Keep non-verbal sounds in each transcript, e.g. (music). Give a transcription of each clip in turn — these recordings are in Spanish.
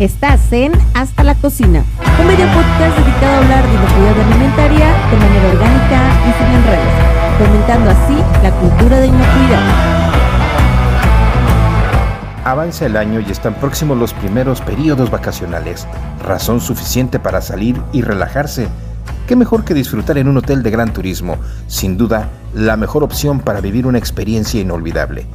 Estás en Hasta la Cocina, un medio podcast dedicado a hablar de inocuidad alimentaria de manera orgánica y sin enredos, fomentando así la cultura de inocuidad. Avanza el año y están próximos los primeros periodos vacacionales, razón suficiente para salir y relajarse. ¿Qué mejor que disfrutar en un hotel de gran turismo? Sin duda, la mejor opción para vivir una experiencia inolvidable.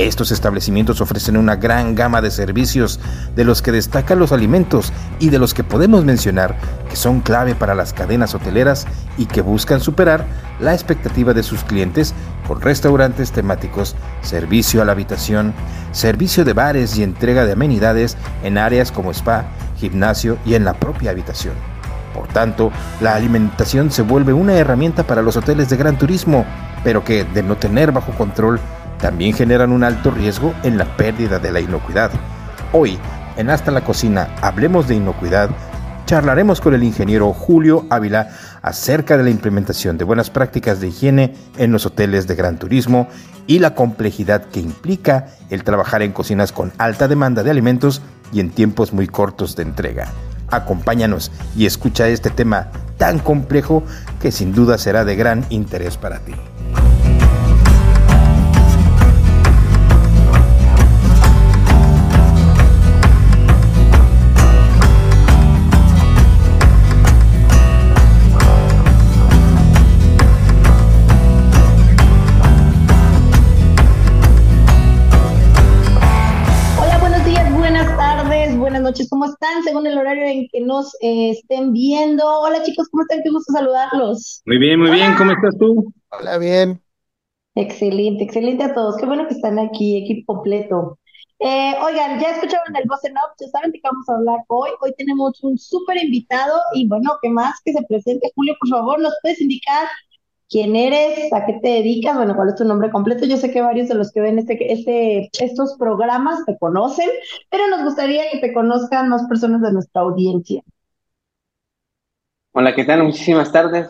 Estos establecimientos ofrecen una gran gama de servicios, de los que destacan los alimentos y de los que podemos mencionar que son clave para las cadenas hoteleras y que buscan superar la expectativa de sus clientes con restaurantes temáticos, servicio a la habitación, servicio de bares y entrega de amenidades en áreas como spa, gimnasio y en la propia habitación. Por tanto, la alimentación se vuelve una herramienta para los hoteles de gran turismo, pero que, de no tener bajo control, también generan un alto riesgo en la pérdida de la inocuidad. Hoy, en Hasta la Cocina, hablemos de inocuidad, charlaremos con el ingeniero Julio Ávila acerca de la implementación de buenas prácticas de higiene en los hoteles de gran turismo y la complejidad que implica el trabajar en cocinas con alta demanda de alimentos y en tiempos muy cortos de entrega. Acompáñanos y escucha este tema tan complejo que sin duda será de gran interés para ti. ¿Cómo están? Según el horario en que nos eh, estén viendo. Hola chicos, ¿cómo están? Qué gusto saludarlos. Muy bien, muy bien, ¿cómo estás tú? Hola, bien. Excelente, excelente a todos. Qué bueno que están aquí, equipo completo. Eh, oigan, ya escucharon el voz en off, ya saben de qué vamos a hablar hoy. Hoy tenemos un súper invitado y bueno, ¿qué más que se presente? Julio, por favor, ¿nos puedes indicar quién eres, a qué te dedicas, bueno, cuál es tu nombre completo. Yo sé que varios de los que ven este, este, estos programas te conocen, pero nos gustaría que te conozcan más personas de nuestra audiencia. Hola, ¿qué tal? Muchísimas tardes.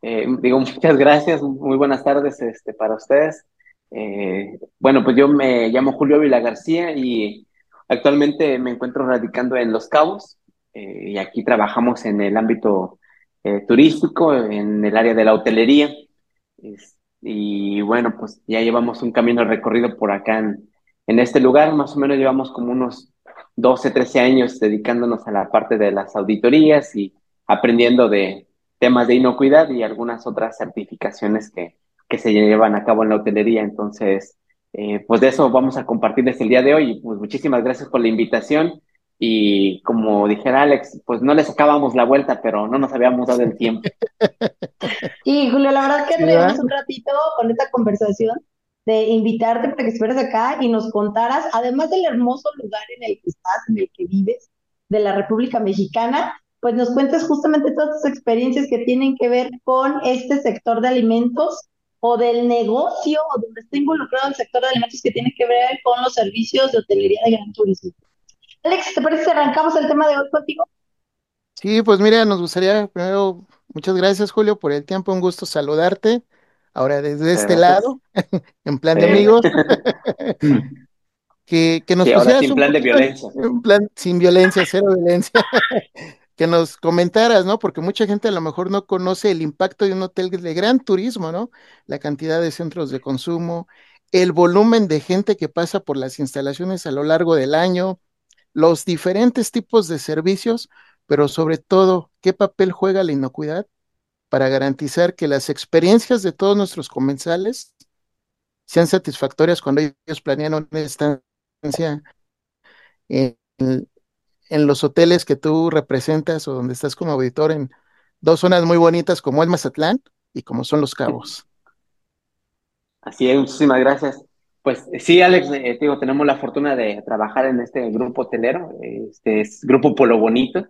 Eh, digo, (laughs) muchas gracias, muy buenas tardes este, para ustedes. Eh, bueno, pues yo me llamo Julio Vila García y actualmente me encuentro radicando en Los Cabos eh, y aquí trabajamos en el ámbito eh, turístico en el área de la hotelería. y bueno, pues ya llevamos un camino recorrido por acá en, este lugar. Más o menos llevamos como unos 12, 13 años dedicándonos a la parte de las auditorías y aprendiendo de temas de inocuidad y algunas otras certificaciones que, que se llevan a cabo en la hotelería. Entonces, eh, pues de eso vamos a compartir desde el día de hoy. Pues muchísimas gracias por la invitación y como dijera Alex, pues no le sacábamos la vuelta, pero no nos habíamos dado el tiempo. (laughs) Y Julio, la verdad que tenemos un ratito con esta conversación de invitarte para que estuvieras acá y nos contaras, además del hermoso lugar en el que estás, en el que vives, de la República Mexicana, pues nos cuentes justamente todas tus experiencias que tienen que ver con este sector de alimentos o del negocio o donde está involucrado el sector de alimentos que tiene que ver con los servicios de hotelería de gran turismo. Alex, ¿te parece si arrancamos el tema de hoy contigo? Sí, pues mira, nos gustaría primero, muchas gracias Julio por el tiempo, un gusto saludarte. Ahora desde este lado, (laughs) en plan de amigos, que, que nos sí, ahora sin plan de violencia. Un plan sin violencia, cero violencia. (laughs) que nos comentaras, ¿no? Porque mucha gente a lo mejor no conoce el impacto de un hotel de gran turismo, ¿no? La cantidad de centros de consumo, el volumen de gente que pasa por las instalaciones a lo largo del año, los diferentes tipos de servicios, pero sobre todo, ¿qué papel juega la inocuidad para garantizar que las experiencias de todos nuestros comensales sean satisfactorias cuando ellos planean una estancia en, en los hoteles que tú representas o donde estás como auditor en dos zonas muy bonitas como es Mazatlán y como son Los Cabos? Así es, muchísimas gracias. Pues sí, Alex, eh, digo, tenemos la fortuna de trabajar en este grupo hotelero, este es Grupo Polo Bonito,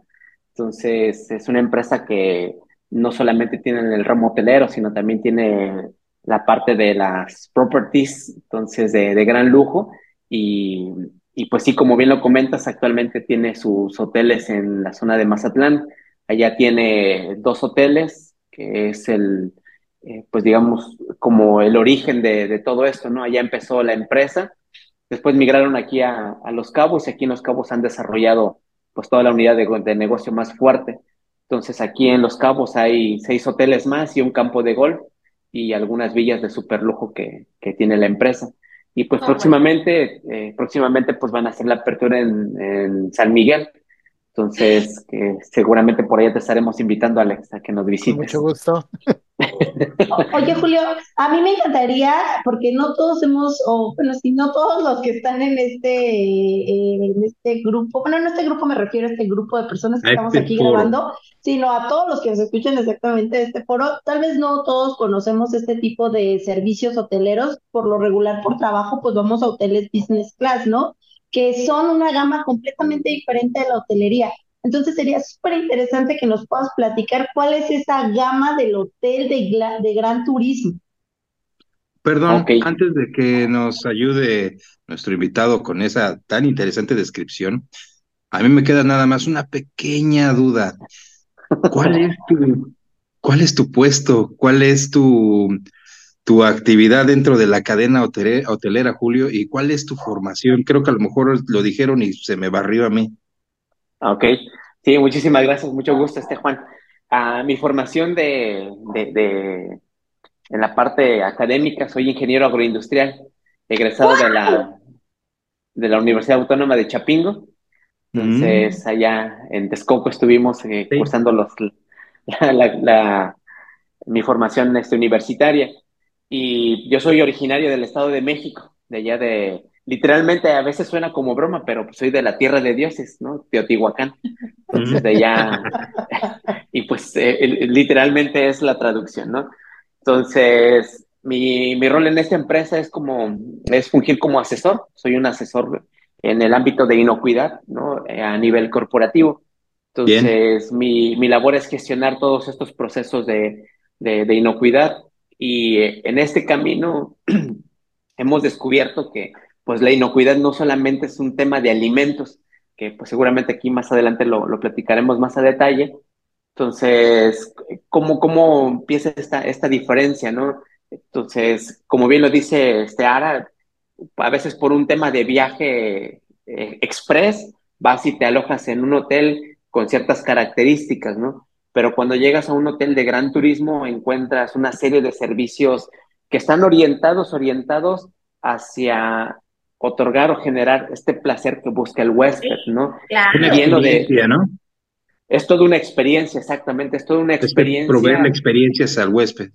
entonces es una empresa que no solamente tiene el ramo hotelero, sino también tiene la parte de las properties, entonces de, de gran lujo, y, y, pues sí, como bien lo comentas, actualmente tiene sus hoteles en la zona de Mazatlán, allá tiene dos hoteles, que es el eh, pues digamos, como el origen de, todo esto, ¿no? Allá empezó la empresa, después migraron aquí a, Los Cabos y aquí en Los Cabos han desarrollado pues toda la unidad de, negocio más fuerte. Entonces aquí en Los Cabos hay seis hoteles más y un campo de golf y algunas villas de super lujo que, que tiene la empresa. Y pues ah, próximamente, eh, próximamente pues van a hacer la apertura en, en San Miguel. Entonces, seguramente por ahí te estaremos invitando, Alex, a que nos visites. mucho gusto. Oye, Julio, a mí me encantaría, porque no todos hemos, o bueno, si no todos los que están en este, eh, en este grupo, bueno, en este grupo me refiero a este grupo de personas que estamos este aquí grabando, sino a todos los que nos escuchan exactamente de este foro, tal vez no todos conocemos este tipo de servicios hoteleros, por lo regular por trabajo, pues vamos a hoteles business class, ¿no? Que son una gama completamente diferente de la hotelería. Entonces sería súper interesante que nos puedas platicar cuál es esa gama del hotel de, de gran turismo. Perdón, antes de que nos ayude nuestro invitado con esa tan interesante descripción, a mí me queda nada más una pequeña duda. ¿Cuál es tu, cuál es tu puesto? ¿Cuál es tu, tu actividad dentro de la cadena hotelera, Julio? ¿Y cuál es tu formación? Creo que a lo mejor lo dijeron y se me barrió a mí. Ok, sí, muchísimas gracias, mucho gusto, este Juan. Ah, mi formación de, de, en la parte académica, soy ingeniero agroindustrial, egresado de la, de la Universidad Autónoma de Chapingo. Entonces, mm. allá en Texcoco estuvimos eh, cursando los, (laughs) la, mi formación este, universitaria. Y yo soy originario del Estado de México, de allá de, literalmente a veces suena como broma, pero soy de la tierra de dioses, ¿no? Teotihuacán. Entonces de allá, (laughs) y pues eh, literalmente es la traducción, ¿no? Entonces, mi, mi, rol en esta empresa es como, es fungir como asesor, soy un asesor en el ámbito de inocuidad, ¿no? Eh, a nivel corporativo. Entonces, mi, mi, labor es gestionar todos estos procesos de, de, de inocuidad y eh, en este camino (clears throat) hemos descubierto que pues la inocuidad no solamente es un tema de alimentos, que pues seguramente aquí más adelante lo, lo platicaremos más a detalle. Entonces, ¿cómo, cómo empieza esta, esta diferencia, no? Entonces, como bien lo dice este Ara, a veces por un tema de viaje eh, express, vas y te alojas en un hotel con ciertas características, ¿no? Pero cuando llegas a un hotel de gran turismo, encuentras una serie de servicios que están orientados, orientados hacia otorgar o generar este placer que busca el huésped, ¿no? Claro. Lleno de, ¿no? Es toda una experiencia, exactamente, es toda una experiencia. proveer la experiencia al huésped.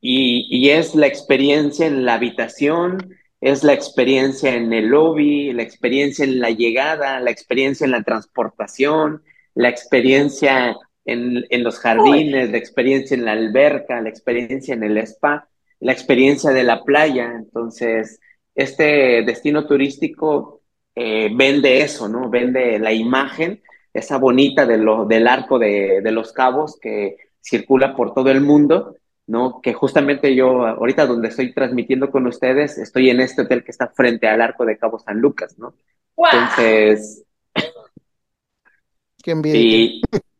Y, y, es la experiencia en la habitación, es la experiencia en el lobby, la experiencia en la llegada, la experiencia en la transportación, la experiencia en, en los jardines, la experiencia en la alberca, la experiencia en el spa, la experiencia de la playa. Entonces, este destino turístico eh, vende eso, ¿no? Vende la imagen, esa bonita de lo, del arco de, de, los cabos que circula por todo el mundo, ¿no? Que justamente yo, ahorita donde estoy transmitiendo con ustedes, estoy en este hotel que está frente al arco de Cabo San Lucas, ¿no? Entonces... (coughs) Qué envidia. (laughs)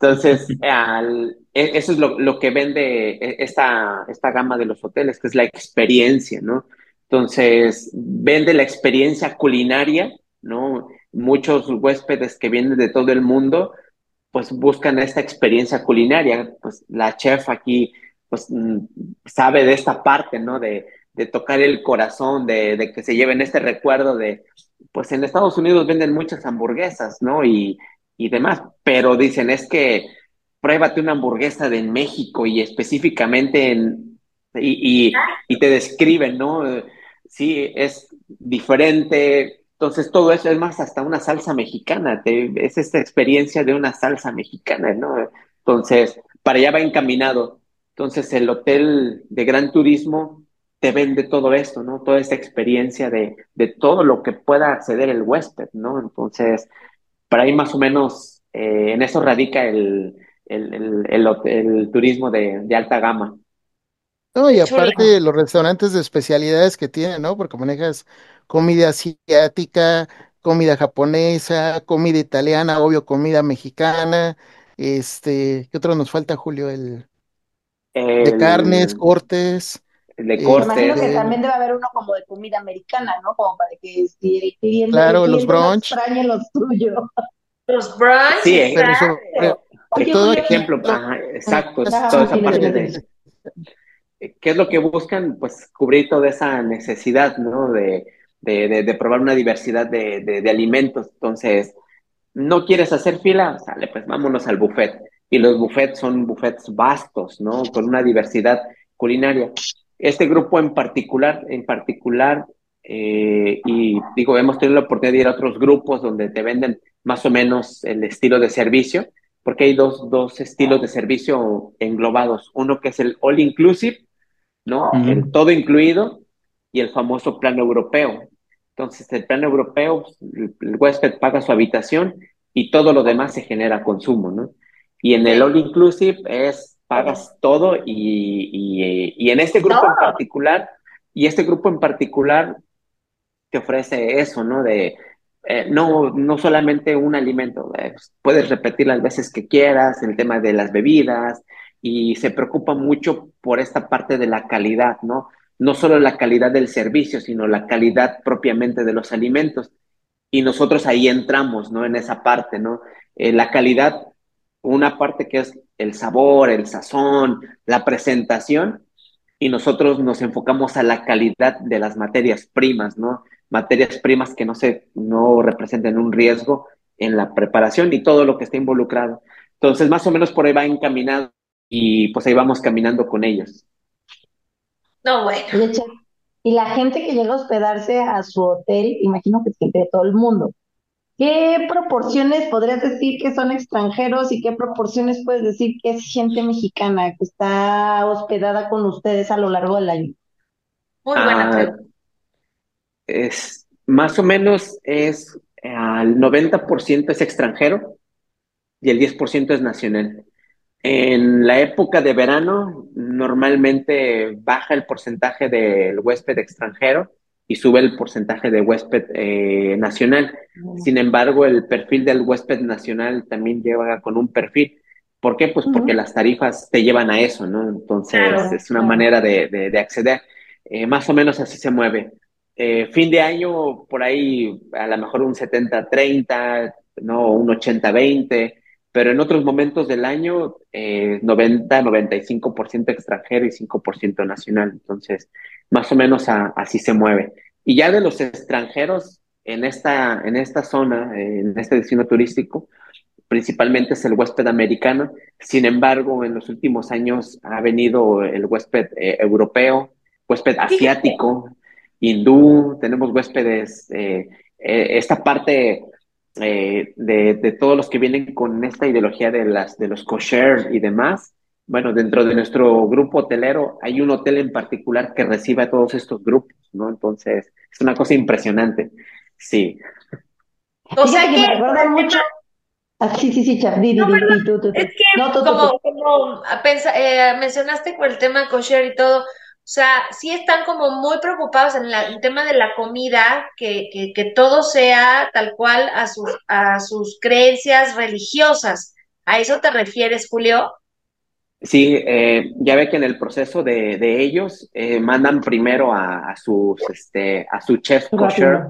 entonces, e, eso es lo, lo, que vende e, esta, esta gama de los hoteles, que es la experiencia, ¿no? Entonces, vende la experiencia culinaria, ¿no? Muchos huéspedes que vienen de todo el mundo, pues buscan esta experiencia culinaria. Pues la chef aquí, pues mm, sabe de esta parte, ¿no? De, de tocar el corazón, de, de, que se lleven este recuerdo de, pues en Estados Unidos venden muchas hamburguesas, ¿no? Y, y demás, pero dicen, es que pruébate una hamburguesa de México y específicamente en, y, y, te describen, ¿no? sí, es diferente. Entonces, todo eso es más hasta una salsa mexicana, es esta experiencia de una salsa mexicana, ¿no? Entonces, para allá va encaminado. Entonces, el hotel de gran turismo te vende todo esto, ¿no? Toda esta experiencia de, de todo lo que pueda acceder el huésped, ¿no? Entonces, para ahí más o menos eh, en eso radica el, el, el, el turismo de, de alta gama. No, y aparte los restaurantes de especialidades que tienen, ¿no? Porque manejas comida asiática, comida japonesa, comida italiana, obvio, comida mexicana. Este, ¿qué otro nos falta, Julio? El de carnes, cortes. De cortes. Imagino que también debe haber uno como de comida americana, ¿no? Como para que si el cliente, Claro, el los cliente no brunch. extrañe los tuyos. Los brunch. Sí, eh, Pero exacto. sobre Oye, todo ejemplo, ajá, exacto, toda esa parte de sí. qué es lo que buscan, pues cubrir toda esa necesidad, ¿no? De, de, de, de probar una diversidad de, de, de alimentos. Entonces, ¿no quieres hacer fila? Sale, pues vámonos al buffet. Y los buffets son buffets vastos, ¿no? Con una diversidad culinaria. Este grupo en particular, en particular, eh, y digo, hemos tenido la oportunidad de ir a otros grupos donde te venden más o menos el estilo de servicio, porque hay dos, dos estilos de servicio englobados. Uno que es el all inclusive, ¿no? El todo incluido y el famoso plan europeo. Entonces, el plan europeo, el, el huésped paga su habitación y todo lo demás se genera consumo, ¿no? Y en el all inclusive es pagas todo y, y, y en este grupo en particular, y este grupo en particular te ofrece eso, ¿no? De eh, no, no solamente un alimento, eh, puedes repetir las veces que quieras, el tema de las bebidas, y se preocupa mucho por esta parte de la calidad, ¿no? No solo la calidad del servicio, sino la calidad propiamente de los alimentos. Y nosotros ahí entramos, ¿no? En esa parte, ¿no? Eh, la calidad, una parte que es el sabor, el sazón, la presentación, y nosotros nos enfocamos a la calidad de las materias primas, ¿no? Materias primas que no se, no representen un riesgo en la preparación y todo lo que está involucrado. Entonces, más o menos por ahí va encaminado y pues ahí vamos caminando con ellos. No, bueno. Y la gente que llega a hospedarse a su hotel, imagino que es gente de todo el mundo. ¿Qué proporciones podrías decir que son extranjeros y qué proporciones puedes decir que es gente mexicana que está hospedada con ustedes a lo largo del año? Muy buena Ah, pregunta. es, más o menos es al 90% es extranjero y el 10% es nacional. En la época de verano, normalmente baja el porcentaje del huésped extranjero y sube el porcentaje de huésped eh, nacional. Sin embargo, el perfil del huésped nacional también lleva con un perfil. ¿Por qué? Pues porque Ujú. las tarifas te llevan a eso, ¿no? Entonces, Claro, es una claro. manera de, de- de acceder. Eh, más o menos así se mueve. Eh, fin de año, por ahí, a lo mejor un 70-30, ¿no? Un 80-20, pero en otros momentos del año, eh, 90-95% extranjero y 5% nacional. Entonces, más o menos a- así se mueve. Y ya de los extranjeros en esta, en esta zona, en este destino turístico, principalmente es el huésped americano. Sin embargo, en los últimos años ha venido el huésped eh, europeo, huésped asiático, hindú, tenemos huéspedes, eh, eh, esta parte de, de todos los que vienen con esta ideología de, las, de los kosher y demás. Bueno, dentro de nuestro grupo hotelero hay un hotel en particular que recibe a todos estos grupos, ¿no? Entonces, es una cosa impresionante. Sí. O sea que me recuerda mucho. Ah, sí, sí, sí, di, No, tú, tú, tú. es que No, tú, como, tú. como pensa- eh, mencionaste con el tema kosher y todo, o sea, sí están como muy preocupados en la- el tema de la comida, que, que, que todo sea tal cual a sus, a sus creencias religiosas. ¿A eso te refieres, Julio? Sí, eh, ya ve que en el proceso de, de ellos eh, mandan primero a, a sus, este, a su chef kosher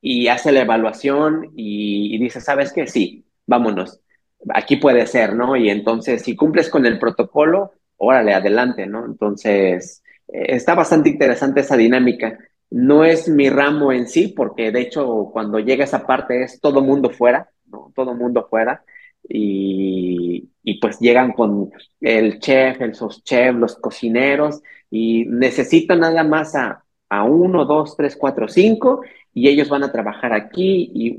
y hace la evaluación y, y dice, ¿sabes qué? Sí, vámonos, aquí puede ser, ¿no? Y entonces, si cumples con el protocolo, órale, adelante, ¿no? Entonces, eh, está bastante interesante esa dinámica. No es mi ramo en sí, porque de hecho, cuando llega esa parte es todo mundo fuera, ¿no? Todo mundo fuera. Y, y pues llegan con el chef, el chef, los cocineros, y necesitan nada más a, a uno, dos, tres, cuatro, cinco, y ellos van a trabajar aquí, y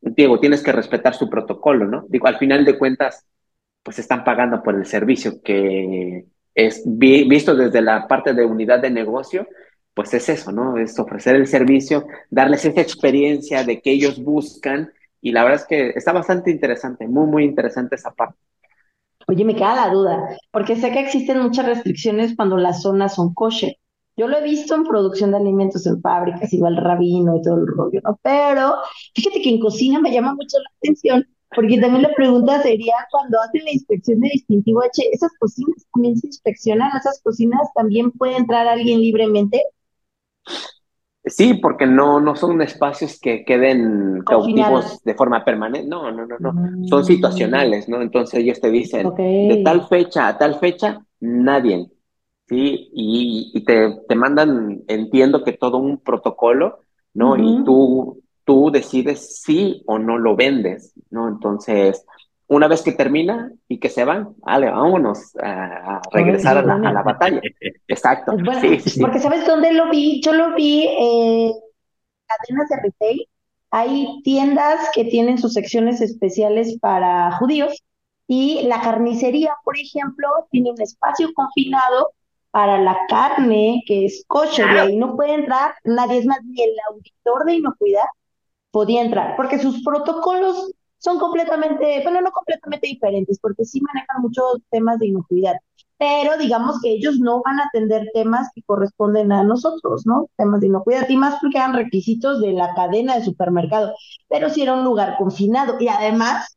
Diego, tienes que respetar su protocolo, ¿no? Digo, al final de cuentas, pues están pagando por el servicio que es vi- visto desde la parte de unidad de negocio, pues es eso, ¿no? Es ofrecer el servicio, darles esa experiencia de que ellos buscan, y la verdad es que está bastante interesante, muy, muy interesante esa parte. Oye, me queda la duda, porque sé que existen muchas restricciones cuando las zonas son kosher. Yo lo he visto en producción de alimentos en fábricas, igual rabino y todo el rollo, ¿no? Pero fíjate que en cocina me llama mucho la atención Porque también la pregunta sería, cuando hacen la inspección de distintivo H, ¿esas cocinas también se inspeccionan? ¿Esas cocinas también puede entrar alguien libremente? Sí, porque no, no son espacios que queden cautivos de forma permanente. No, no, no, no. Son mm. situacionales, ¿no? Entonces ellos te dicen, de tal fecha a tal fecha, nadie. ¿Sí? Y, te, te, mandan, entiendo que todo un protocolo, ¿no? Y tú, tú decides si o no lo vendes, ¿no? Entonces, una vez que termina y que se van, vale, vámonos a, regresar a, la, batalla. (laughs) Exacto. Porque ¿sabes dónde lo vi? Yo lo vi en cadenas de retail. Hay tiendas que tienen sus secciones especiales para judíos y la carnicería, por ejemplo, tiene un espacio confinado para la carne que es kosher y ahí no puede entrar nadie, es más, ni el auditor de inocuidad podía entrar, porque sus protocolos son completamente, bueno, no completamente diferentes, porque sí manejan muchos temas de inocuidad, pero digamos que ellos no van a atender temas que corresponden a nosotros, ¿no? Temas de inocuidad, y más porque eran requisitos de la cadena de supermercado, pero sí era un lugar confinado, y además,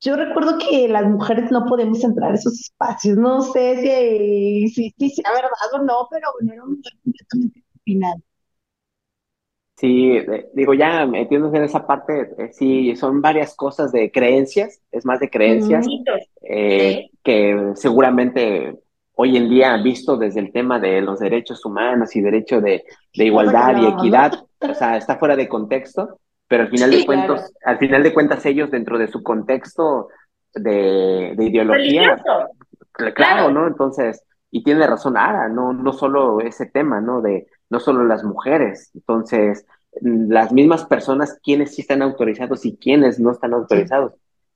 yo recuerdo que las mujeres no podemos entrar a esos espacios, no sé si, si, si sea verdad o no, pero bueno, era un lugar completamente confinado. Sí, digo, ya metiéndose en esa parte, eh, sí, son varias cosas de creencias, es más de creencias, eh, que seguramente hoy en día, visto desde el tema de los derechos humanos y derecho de, igualdad y equidad, o sea, está fuera de contexto, pero al final de cuentas, al final de cuentas ellos dentro de su contexto de, ideología, claro, ¿no? Entonces, y tiene razón Ara, no, no solo ese tema, ¿no? De no solo las mujeres. Entonces, las mismas personas, quienes sí están autorizados y quienes no están autorizados,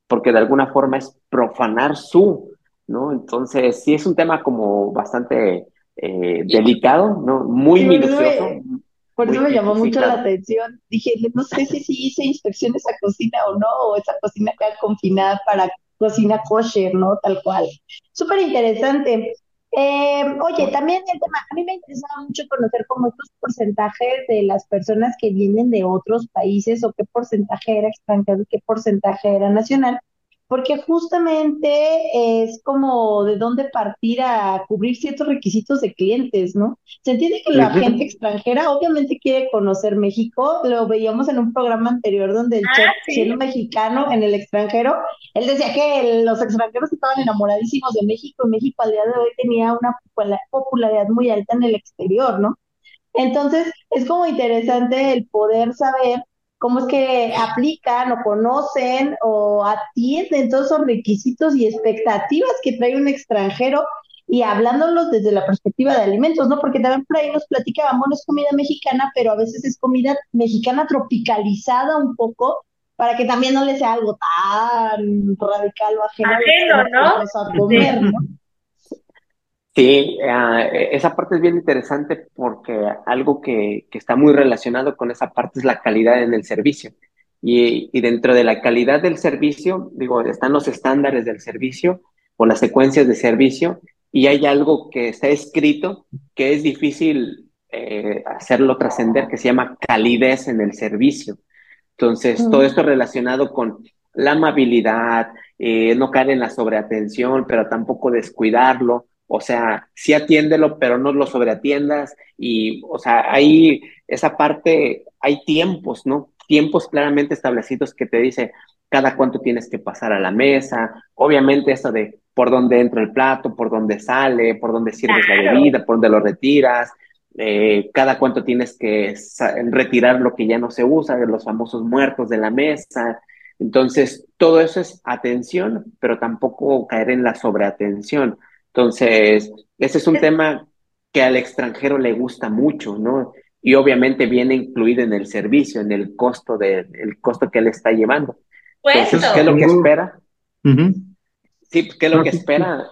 porque de alguna forma es profanar su, ¿no? Entonces, sí es un tema como bastante eh, delicado, ¿no? Muy minucioso. por eso me llamó mucho la atención. Dije, no sé si, si hice inspección esa cocina o no, o esa cocina queda confinada para cocina kosher, ¿no? Tal cual. Súper interesante. Eh, oye, también el tema, a mí me interesaba mucho conocer como estos porcentajes de las personas que vienen de otros países o qué porcentaje era extranjero y qué porcentaje era nacional porque justamente es como de dónde partir a cubrir ciertos requisitos de clientes, ¿no? Se entiende que la gente extranjera obviamente quiere conocer México, lo veíamos en un programa anterior donde el ah, chef, siendo mexicano en el extranjero, él decía que los extranjeros estaban enamoradísimos de México y México al día de hoy tenía una popularidad muy alta en el exterior, ¿no? Entonces, es como interesante el poder saber cómo es que aplican o conocen o atienden todos esos requisitos y expectativas que trae un extranjero y hablándolos desde la perspectiva de alimentos, ¿no? Porque también por ahí nos platicaban, bueno, es comida mexicana, pero a veces es comida mexicana tropicalizada un poco para que también no le sea algo tan radical o ajeno, a comer, ¿no? Sí, e, esa parte es bien interesante porque algo que, que, está muy relacionado con esa parte es la calidad en el servicio. Y, y, dentro de la calidad del servicio, digo, están los estándares del servicio o las secuencias de servicio y hay algo que está escrito que es difícil eh, hacerlo trascender, que se llama calidez en el servicio. Entonces, todo esto relacionado con la amabilidad, eh, no caer en la sobreatención, pero tampoco descuidarlo o sea, sí atiéndelo, pero no lo sobreatiendas. Y, o sea, ahí esa parte, hay tiempos, ¿no? Tiempos claramente establecidos que te dice cada cuánto tienes que pasar a la mesa. Obviamente eso de por dónde entra el plato, por dónde sale, por dónde sirves la bebida, por dónde lo retiras. Eh, cada cuánto tienes que retirar lo que ya no se usa, los famosos muertos de la mesa. Entonces, todo eso es atención, pero tampoco caer en la sobreatención. Entonces, ese es un tema que al extranjero le gusta mucho, ¿no? Y obviamente viene incluido en el servicio, en el costo de, el costo que él está llevando. Entonces, ¿qué es lo que espera? Sí, ¿qué es lo que espera?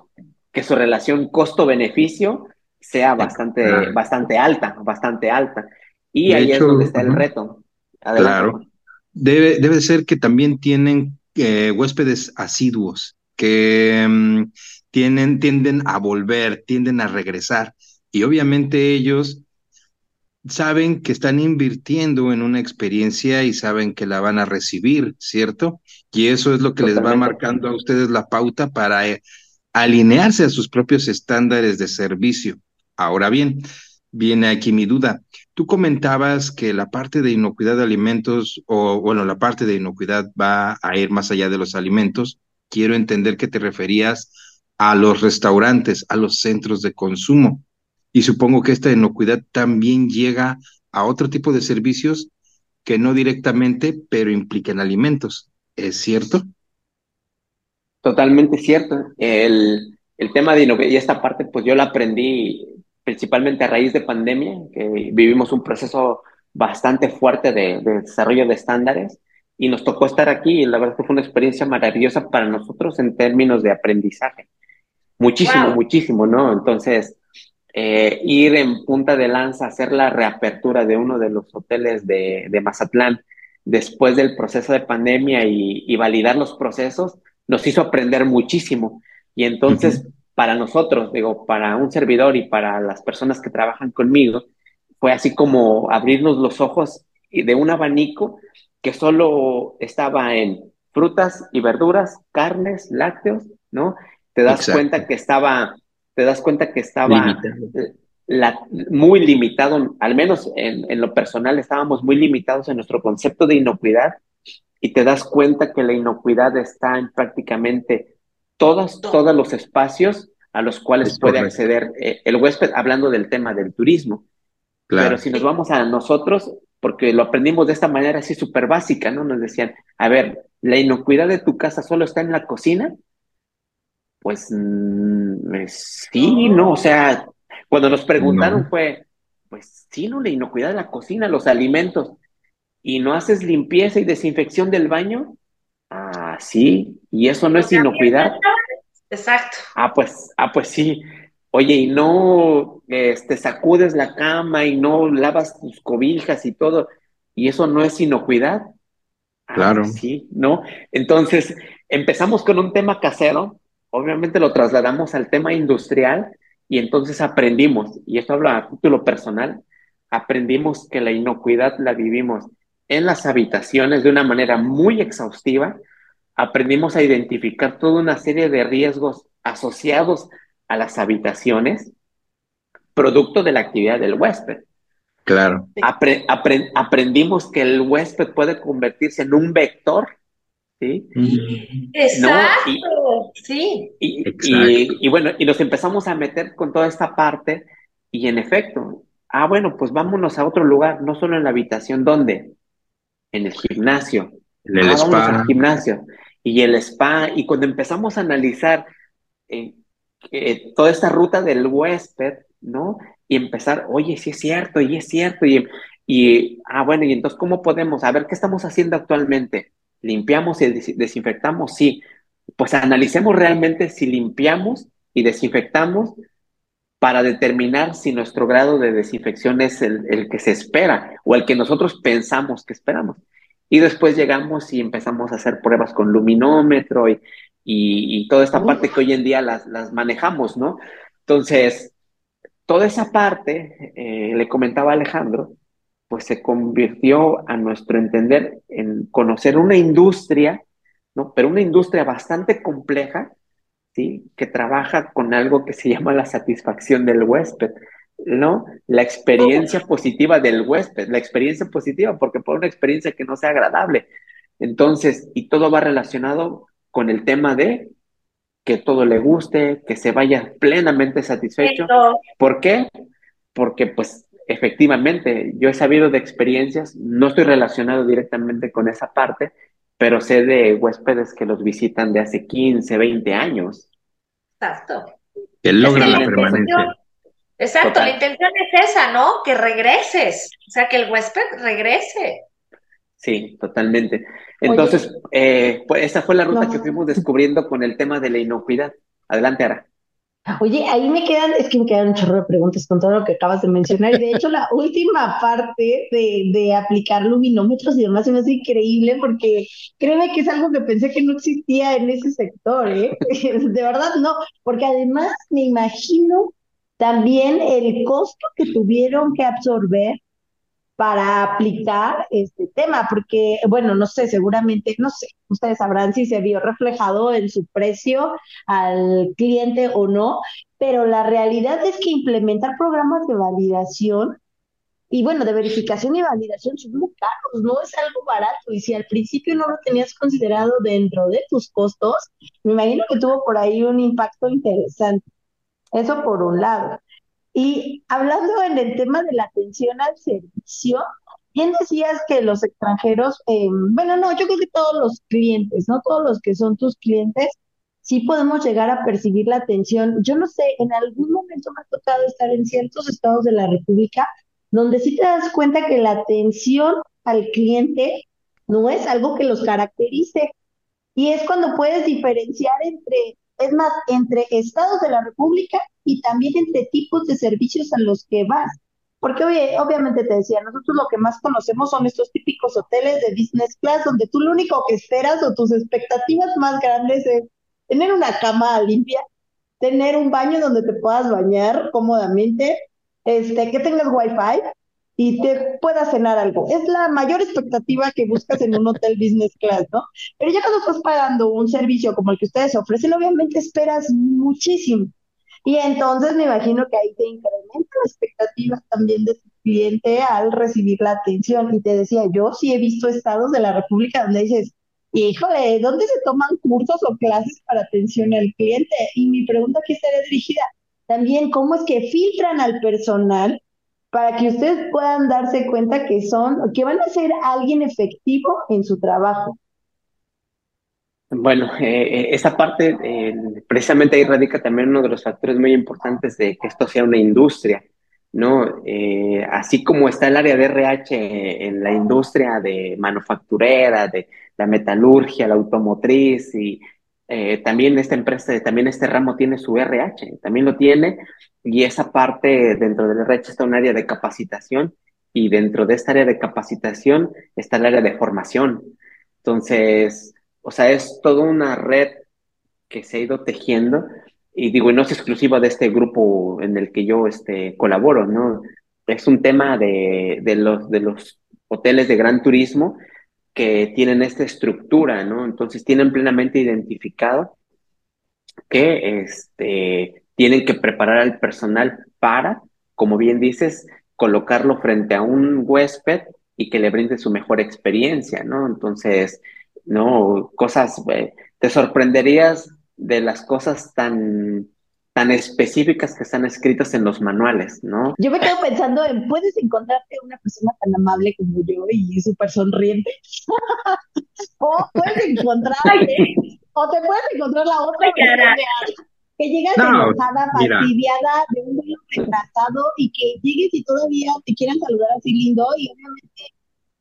Que su relación costo-beneficio sea bastante, bastante alta, bastante alta. Y ahí es donde está el reto. Claro. Debe, debe ser que también tienen eh, huéspedes asiduos que mm, tienden a volver, tienden a regresar. Y obviamente ellos saben que están invirtiendo en una experiencia y saben que la van a recibir, ¿cierto? Y eso es lo que les va marcando a ustedes la pauta para eh, alinearse a sus propios estándares de servicio. Ahora bien, viene aquí mi duda. Tú comentabas que la parte de inocuidad de alimentos, o bueno, la parte de inocuidad va a ir más allá de los alimentos. Quiero entender que te referías a los restaurantes, a los centros de consumo. Y supongo que esta inocuidad también llega a otro tipo de servicios que no directamente, pero implican alimentos. ¿Es cierto? Totalmente cierto. El, el tema de inocuidad y esta parte, pues yo la aprendí principalmente a raíz de pandemia, que vivimos un proceso bastante fuerte de, desarrollo de estándares y nos tocó estar aquí y la verdad fue una experiencia maravillosa para nosotros en términos de aprendizaje. Muchísimo, muchísimo, ¿no? Entonces, eh, ir en punta de lanza, hacer la reapertura de uno de los hoteles de, de Mazatlán después del proceso de pandemia y, validar los procesos, nos hizo aprender muchísimo. Y entonces, para nosotros, digo, para un servidor y para las personas que trabajan conmigo, fue así como abrirnos los ojos de un abanico que solo estaba en frutas y verduras, carnes, lácteos, ¿no? Te das cuenta que estaba te das cuenta que estaba muy limitado, al menos en, lo personal estábamos muy limitados en nuestro concepto de inocuidad y te das cuenta que la inocuidad está en prácticamente todos, todos los espacios a los cuales puede acceder eh, el huésped, hablando del tema del turismo. Pero si nos vamos a nosotros, porque lo aprendimos de esta manera así súper básica, ¿no? Nos decían, a ver, la inocuidad de tu casa solo está en la cocina, pues mm, eh, sí, no, o sea, cuando nos preguntaron fue, pues sí, no, la inocuidad de la cocina, los alimentos, y no haces limpieza y desinfección del baño, ah, sí, y eso no es inocuidad. (laughs) Exacto. Ah, pues, ah, pues sí. Oye, y no este, sacudes la cama y no lavas tus cobijas y todo, y eso no es inocuidad. Ah, claro. sí, ¿no? Entonces, empezamos con un tema casero, obviamente lo trasladamos al tema industrial y entonces aprendimos, y esto habla a título personal, aprendimos que la inocuidad la vivimos en las habitaciones de una manera muy exhaustiva, aprendimos a identificar toda una serie de riesgos asociados a las habitaciones, producto de la actividad del huésped. Claro. aprendimos que el huésped puede convertirse en un vector ¿sí? Exacto, sí. Y, bueno, y nos empezamos a meter con toda esta parte y en efecto, ah, bueno, pues vámonos a otro lugar, no solo en la habitación, ¿dónde? En el gimnasio. En el ah, spa. gimnasio. Y el spa, y cuando empezamos a analizar eh, eh, toda esta ruta del huésped, ¿no? Y empezar, oye, sí es cierto, y es cierto, y, y, ah, bueno, y entonces, ¿cómo podemos? A ver, ¿qué estamos haciendo actualmente? ¿Limpiamos y desinfectamos? Sí. Pues analicemos realmente si limpiamos y desinfectamos para determinar si nuestro grado de desinfección es el, que se espera o el que nosotros pensamos que esperamos. Y después llegamos y empezamos a hacer pruebas con luminómetro y, y, toda esta parte que hoy en día las, las manejamos, ¿no? Entonces, toda esa parte, eh, le comentaba a Alejandro, pues se convirtió a nuestro entender en conocer una industria, ¿no? Pero una industria bastante compleja, ¿sí? Que trabaja con algo que se (laughs) llama la satisfacción del huésped, ¿no? La experiencia positiva del huésped, la experiencia positiva, porque por una experiencia que no sea agradable. Entonces, y todo va relacionado con el tema de que todo le guste, que se vaya plenamente satisfecho. ¿Por qué? Porque pues efectivamente, yo he sabido de experiencias, no estoy relacionado directamente con esa parte, pero sé de huéspedes que los visitan de hace 15, 20 años. Exacto. Que logran la, permanencia. Exacto, la intención es esa, ¿no? Que regreses, o sea, que el huésped regrese. Sí, totalmente. Entonces, eh, pues esa fue la ruta que fuimos descubriendo con el tema de la inocuidad. Adelante, Ara. Oye, ahí me quedan, es que me quedan un chorro de preguntas con todo lo que acabas de mencionar. Y de hecho, la última parte de, de aplicar luminómetros y demás se me hace increíble porque créeme que es algo que pensé que no existía en ese sector, ¿eh? (laughs) De verdad no, porque además me imagino también el costo que tuvieron que absorber para aplicar este tema, porque, bueno, no sé, seguramente, no sé, ustedes sabrán si se vio reflejado en su precio al cliente o no, pero la realidad es que implementar programas de validación y bueno, de verificación y validación son muy caros, no es algo barato. Y si al principio no lo tenías considerado dentro de tus costos, me imagino que tuvo por ahí un impacto interesante. Eso por un lado. Y hablando en el tema de la atención al servicio, bien decías que los extranjeros, eh, bueno, no, yo creo que todos los clientes, no todos los que son tus clientes, sí podemos llegar a percibir la atención. Yo no sé, en algún momento me ha tocado estar en ciertos estados de la República donde sí te das cuenta que la atención al cliente no es algo que los caracterice. Y es cuando puedes diferenciar entre es más, entre estados de la República y también entre tipos de servicios a los que vas. Porque oye, obviamente te decía, nosotros lo que más conocemos son estos típicos hoteles de business class, donde tú lo único que esperas o tus expectativas más grandes es tener una cama limpia, tener un baño donde te puedas bañar cómodamente, este, que tengas wifi, y te pueda cenar algo. Es la mayor expectativa que buscas en un hotel business class, ¿no? Pero ya cuando estás pagando un servicio como el que ustedes ofrecen, obviamente esperas muchísimo. Y entonces me imagino que ahí te incrementa la expectativa también de tu cliente al recibir la atención. Y te decía, yo sí he visto estados de la República donde dices, híjole, ¿dónde se toman cursos o clases para atención al cliente? Y mi pregunta aquí estaría dirigida también, ¿cómo es que filtran al personal para que ustedes puedan darse cuenta que son, que van a ser alguien efectivo en su trabajo. Bueno, eh, eh, esa parte, eh, precisamente ahí radica también uno de los factores muy importantes de que esto sea una industria, ¿no? así como está el área de RH en la industria de manufacturera, de la metalurgia, la automotriz y también esta empresa, también este ramo tiene su RH, también lo tiene, y esa parte dentro del RH está un área de capacitación y dentro de esta área de capacitación está el área de formación. Entonces, o sea, es toda una red que se ha ido tejiendo y digo, no es exclusiva de este grupo en el que yo este, colaboro, ¿no? Es un tema de, de, los, de los hoteles de gran turismo que tienen esta estructura, ¿no? Entonces tienen plenamente identificado que este, tienen que preparar al personal para, como bien dices, colocarlo frente a un huésped y que le brinde su mejor experiencia, ¿no? Entonces, no, cosas, eh, te sorprenderías de las cosas tan, tan específicas que están escritas en los manuales, ¿no? Yo me quedo pensando en, ¿puedes encontrarte una persona tan amable como yo y súper sonriente? (laughs) o puedes encontrar, o te puedes encontrar la otra que llegas enojada, fastidiada, de un vuelo retrasado y que llegues y todavía te quieran saludar así lindo y obviamente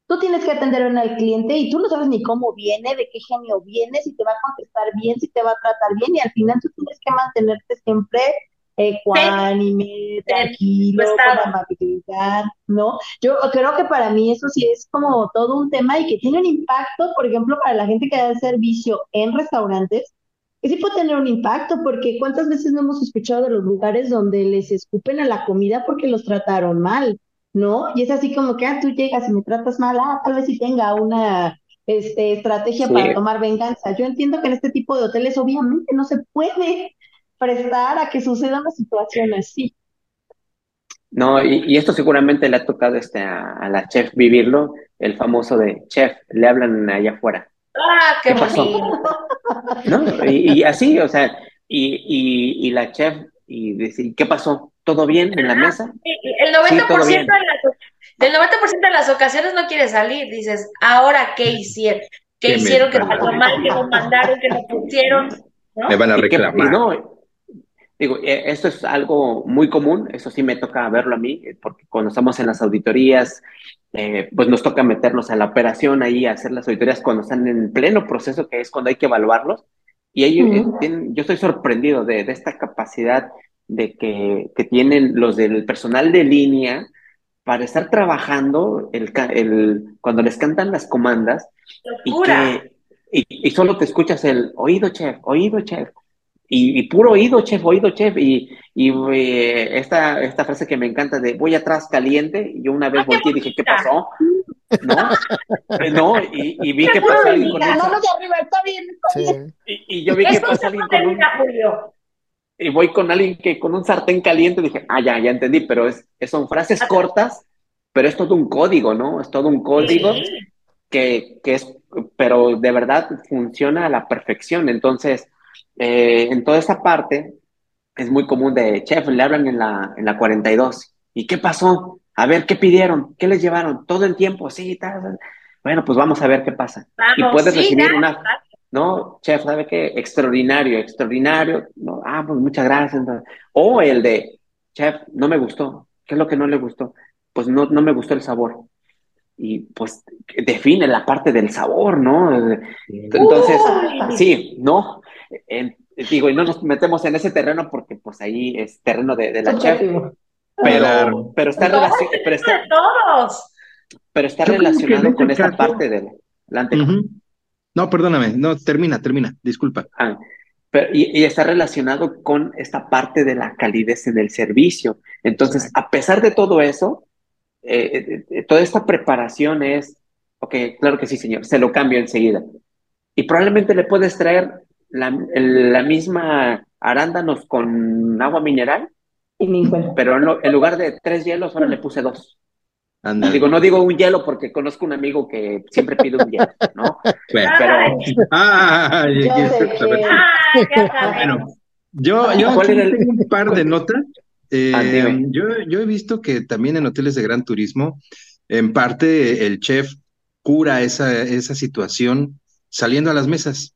tú tienes que atender bien al cliente y tú no sabes ni cómo viene, de qué genio viene, si te va a contestar bien, si te va a tratar bien y al final tú tienes que mantenerte siempre ecuánime, tranquilo, con amabilidad, ¿no? Yo creo que para mí eso sí es como todo un tema y que tiene un impacto, por ejemplo, para la gente que da servicio en restaurantes, que sí puede tener un impacto, porque cuántas veces no hemos escuchado de los lugares donde les escupen a la comida porque los trataron mal, ¿no? Y es así como que, ah, tú llegas y me tratas mal, ah, tal vez sí tenga una este, estrategia para tomar venganza. Yo entiendo que en este tipo de hoteles obviamente no se puede prestar a que suceda una situación así. No, y, esto seguramente le ha tocado este, a, la chef vivirlo, el famoso de chef, le hablan allá afuera. Ah, qué, pasó? ¿No? Y, así, o sea, y, y, la chef, y decir, ¿qué pasó? ¿Todo bien en la mesa? El 90%, de las, del 90 de las ocasiones no quiere salir. Dices, ¿ahora qué hicieron? ¿Qué, hicieron? ¿Que pasó mal? ¿Que lo mandaron? ¿Que lo pusieron? Me van a reclamar. no, digo, eh, esto es algo muy común, eso sí me toca verlo a mí, porque cuando estamos en las auditorías, eh, pues nos toca meternos a la operación ahí, a hacer las auditorías cuando están en pleno proceso, que es cuando hay que evaluarlos. Y ellos, eh, yo estoy sorprendido de, esta capacidad de que, que, tienen los del personal de línea para estar trabajando el, el, cuando les cantan las comandas y, que, y, y, solo te escuchas el oído chef, oído chef. y, puro oído, chef, oído, chef. Y, y eh, esta, esta frase que me encanta de voy atrás caliente, yo una vez volteé y dije, ¿qué pasó? ¿No? Eh, no, y, vi que pasó alguien con un... No, no, de arriba, está bien, está bien. Y, yo vi que pasó alguien con un... Y voy con alguien que con un sartén caliente dije, ah, ya, ya entendí, pero es, son frases cortas, pero es todo un código, ¿no? Es todo un código que, que es, pero de verdad funciona a la perfección. Entonces, eh, en toda esta parte es muy común de, chef, le hablan en la, en la 42. ¿Y qué pasó? A ver, ¿qué pidieron? ¿Qué les llevaron? Todo el tiempo, sí, tal. Bueno, pues vamos a ver qué pasa. y puedes recibir una, ¿no? Chef, ¿sabe qué? Extraordinario, extraordinario. No, ah, pues muchas gracias. O el de, chef, no me gustó. ¿Qué es lo que no le gustó? Pues no, no me gustó el sabor. Y pues define la parte del sabor, ¿no? Entonces, sí, ¿no? digo, y no nos metemos en ese terreno porque pues ahí es terreno de, la chef. Pero, pero está, relacionado, pero está, pero está relacionado con esta parte del... No, perdóname, no, termina, termina, disculpa. Ah, y, está relacionado con esta parte de la calidez en el servicio. Entonces, a pesar de todo eso, eh, eh, eh, toda esta preparación es, ok, claro que sí, señor, se lo cambio enseguida. Y probablemente le puedes traer la, la misma arándanos con agua mineral, pero en, lugar de tres hielos, ahora le puse dos. Digo, no digo un hielo porque conozco un amigo que siempre pide un hielo, ¿no? (laughs) Pero. Ah, bueno, yo, yo tengo un par de notas. Eh, ah, yo, yo he visto que también en hoteles de gran turismo, en parte el chef cura esa, esa situación saliendo a las mesas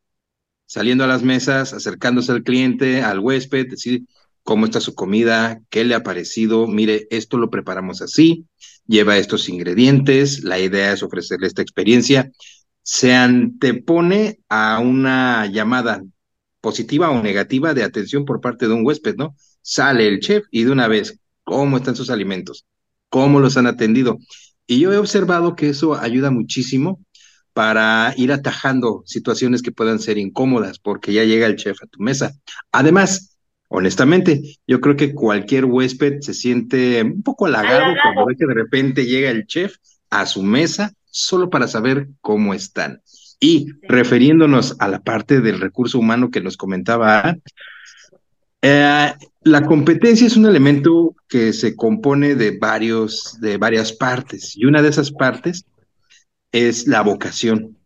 saliendo a las mesas, acercándose al cliente, al huésped, decir cómo está su comida, qué le ha parecido, mire, esto lo preparamos así, lleva estos ingredientes, la idea es ofrecerle esta experiencia, se antepone a una llamada positiva o negativa de atención por parte de un huésped, ¿no? Sale el chef y de una vez, ¿cómo están sus alimentos? ¿Cómo los han atendido? Y yo he observado que eso ayuda muchísimo para ir atajando situaciones que puedan ser incómodas, porque ya llega el chef a tu mesa. Además, honestamente, yo creo que cualquier huésped se siente un poco halagado cuando ve que de repente llega el chef a su mesa solo para saber cómo están. Y refiriéndonos a la parte del recurso humano que nos comentaba, eh, la competencia es un elemento que se compone de varios, de varias partes, y una de esas partes es la vocación.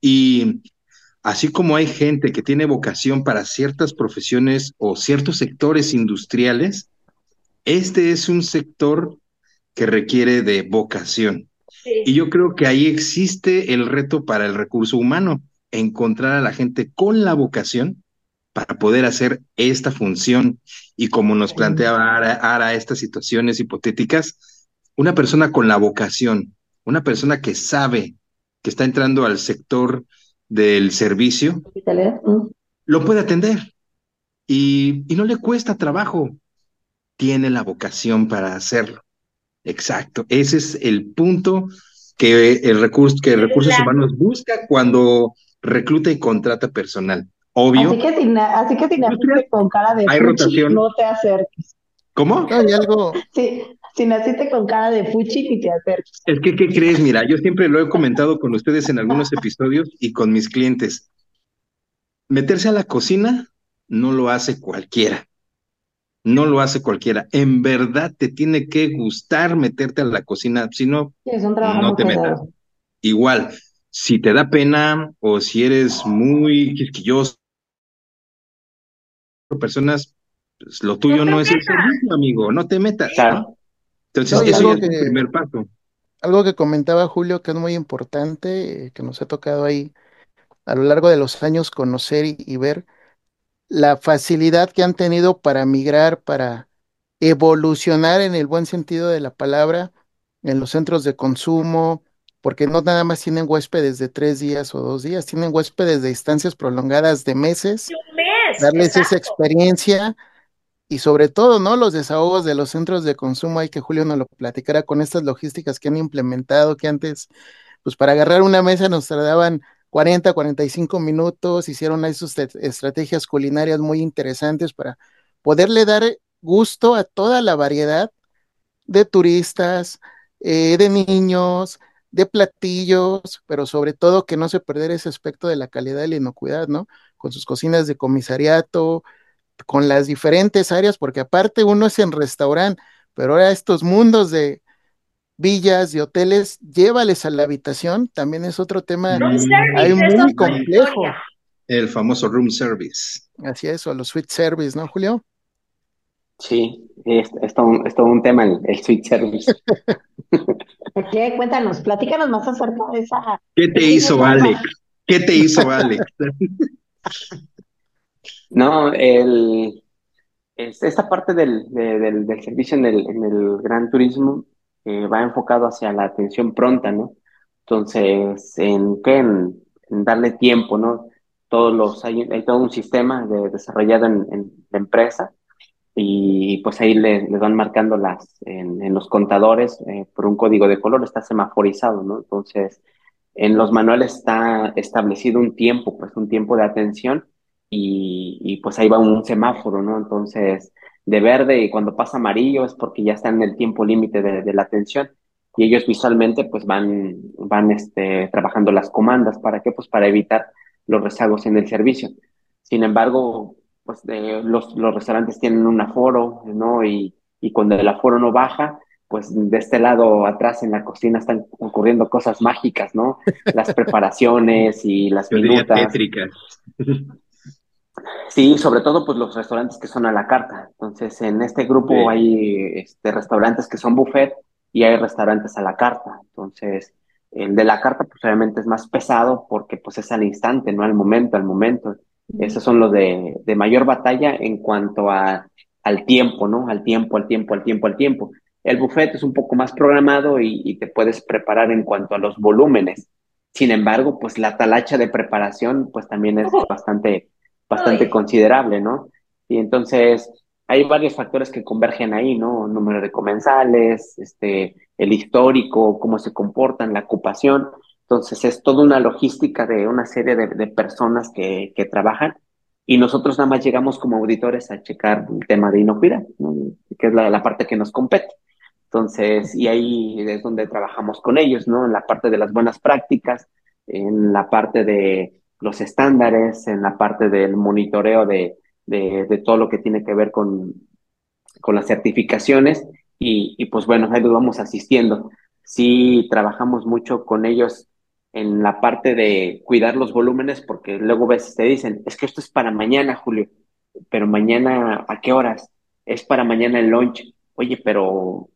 Y así como hay gente que tiene vocación para ciertas profesiones o ciertos sectores industriales, este es un sector que requiere de vocación. Y yo creo que ahí existe el reto para el recurso humano, encontrar a la gente con la vocación para poder hacer esta función. Y como nos planteaba Ara estas situaciones hipotéticas, una persona con la vocación una persona que sabe que está entrando al sector del servicio, lo puede atender y, no le cuesta trabajo. Tiene la vocación para hacerlo. Exacto. Ese es el punto que el recurso, que recursos humanos busca cuando recluta y contrata personal. Obvio. Así que así que si con cara de hay rotación. no te acerques. ¿Cómo? hay algo. Sí, si naciste con cara de fuchi y te acerques. Es que, ¿qué crees? Mira, yo siempre lo he comentado con ustedes en algunos episodios y con mis clientes. Meterse a la cocina no lo hace cualquiera. No lo hace cualquiera. En verdad te tiene que gustar meterte a la cocina, si no, no te metas. Igual, si te da pena o si eres muy quisquilloso, personas, pues, lo tuyo no, es el servicio, amigo, no te metas. Entonces, eso es el primer paso. Algo que comentaba Julio que es muy importante, que nos ha tocado ahí a lo largo de los años conocer y, ver la facilidad que han tenido para migrar, para evolucionar en el buen sentido de la palabra en los centros de consumo, porque no nada más tienen huéspedes de tres días o dos días, tienen huéspedes de distancias prolongadas de meses, darles esa experiencia y sobre todo, ¿no? Los desahogos de los centros de consumo, hay que Julio nos lo platicara con estas logísticas que han implementado, que antes, pues para agarrar una mesa nos tardaban 40, 45 minutos, hicieron ahí sus estrategias culinarias muy interesantes para poderle dar gusto a toda la variedad de turistas, eh, de niños, de platillos, pero sobre todo que no se perder ese aspecto de la calidad y la inocuidad, ¿no? Con sus cocinas de comisariato, con las diferentes áreas, porque aparte uno es en restaurante, pero ahora estos mundos de villas, de hoteles, llévales a la habitación, también es otro tema hay muy complejo. El famoso room service. Así es, o los suite service, ¿no, Julio? Sí, es, todo, un, tema el, el suite service. (laughs) ¿Qué? Cuéntanos, platícanos más acerca de esa. ¿Qué te hizo Alex? ¿Qué te hizo Alex? (laughs) no, el, esta parte del, del, servicio en el, en el gran turismo eh, va enfocado hacia la atención pronta, ¿no? Entonces, ¿en qué? En, darle tiempo, ¿no? Todos los, hay, todo un sistema de, desarrollado en, en, la empresa y pues ahí le, van marcando las, en, los contadores eh, por un código de color, está semaforizado, ¿no? Entonces, en los manuales está establecido un tiempo, pues un tiempo de atención y, y pues ahí va un semáforo, ¿no? Entonces, de verde y cuando pasa amarillo es porque ya está en el tiempo límite de, la atención y ellos visualmente pues van, van este, trabajando las comandas. ¿Para qué? Pues para evitar los rezagos en el servicio. Sin embargo, pues los, los restaurantes tienen un aforo, ¿no? Y, y cuando el aforo no baja, pues de este lado atrás en la cocina están ocurriendo cosas mágicas, ¿no? Las preparaciones y las (laughs) minutas. (laughs) Sí, sobre todo pues los restaurantes que son a la carta. Entonces, en este grupo hay este, restaurantes que son buffet y hay restaurantes a la carta. Entonces, el de la carta pues obviamente es más pesado porque pues es al instante, no al momento, al momento. Esos son los de, de mayor batalla en cuanto a, al tiempo, ¿no? Al tiempo, al tiempo, al tiempo, al tiempo. El buffet es un poco más programado y, y te puedes preparar en cuanto a los volúmenes. Sin embargo, pues la talacha de preparación pues también es bastante bastante considerable, ¿no? Y entonces hay varios factores que convergen ahí, ¿no? Número de comensales, este, el histórico, cómo se comportan, la ocupación. Entonces es toda una logística de una serie de, personas que, que, trabajan y nosotros nada más llegamos como auditores a checar el tema de inocuidad, que es la, la, parte que nos compete. Entonces, y ahí es donde trabajamos con ellos, ¿no? En la parte de las buenas prácticas, en la parte de los estándares, en la parte del monitoreo de, de, todo lo que tiene que ver con, con las certificaciones y, y, pues bueno, ahí los vamos asistiendo. Sí trabajamos mucho con ellos en la parte de cuidar los volúmenes porque luego ves, te dicen, es que esto es para mañana, Julio, pero mañana, ¿a qué horas? Es para mañana el lunch. Oye, pero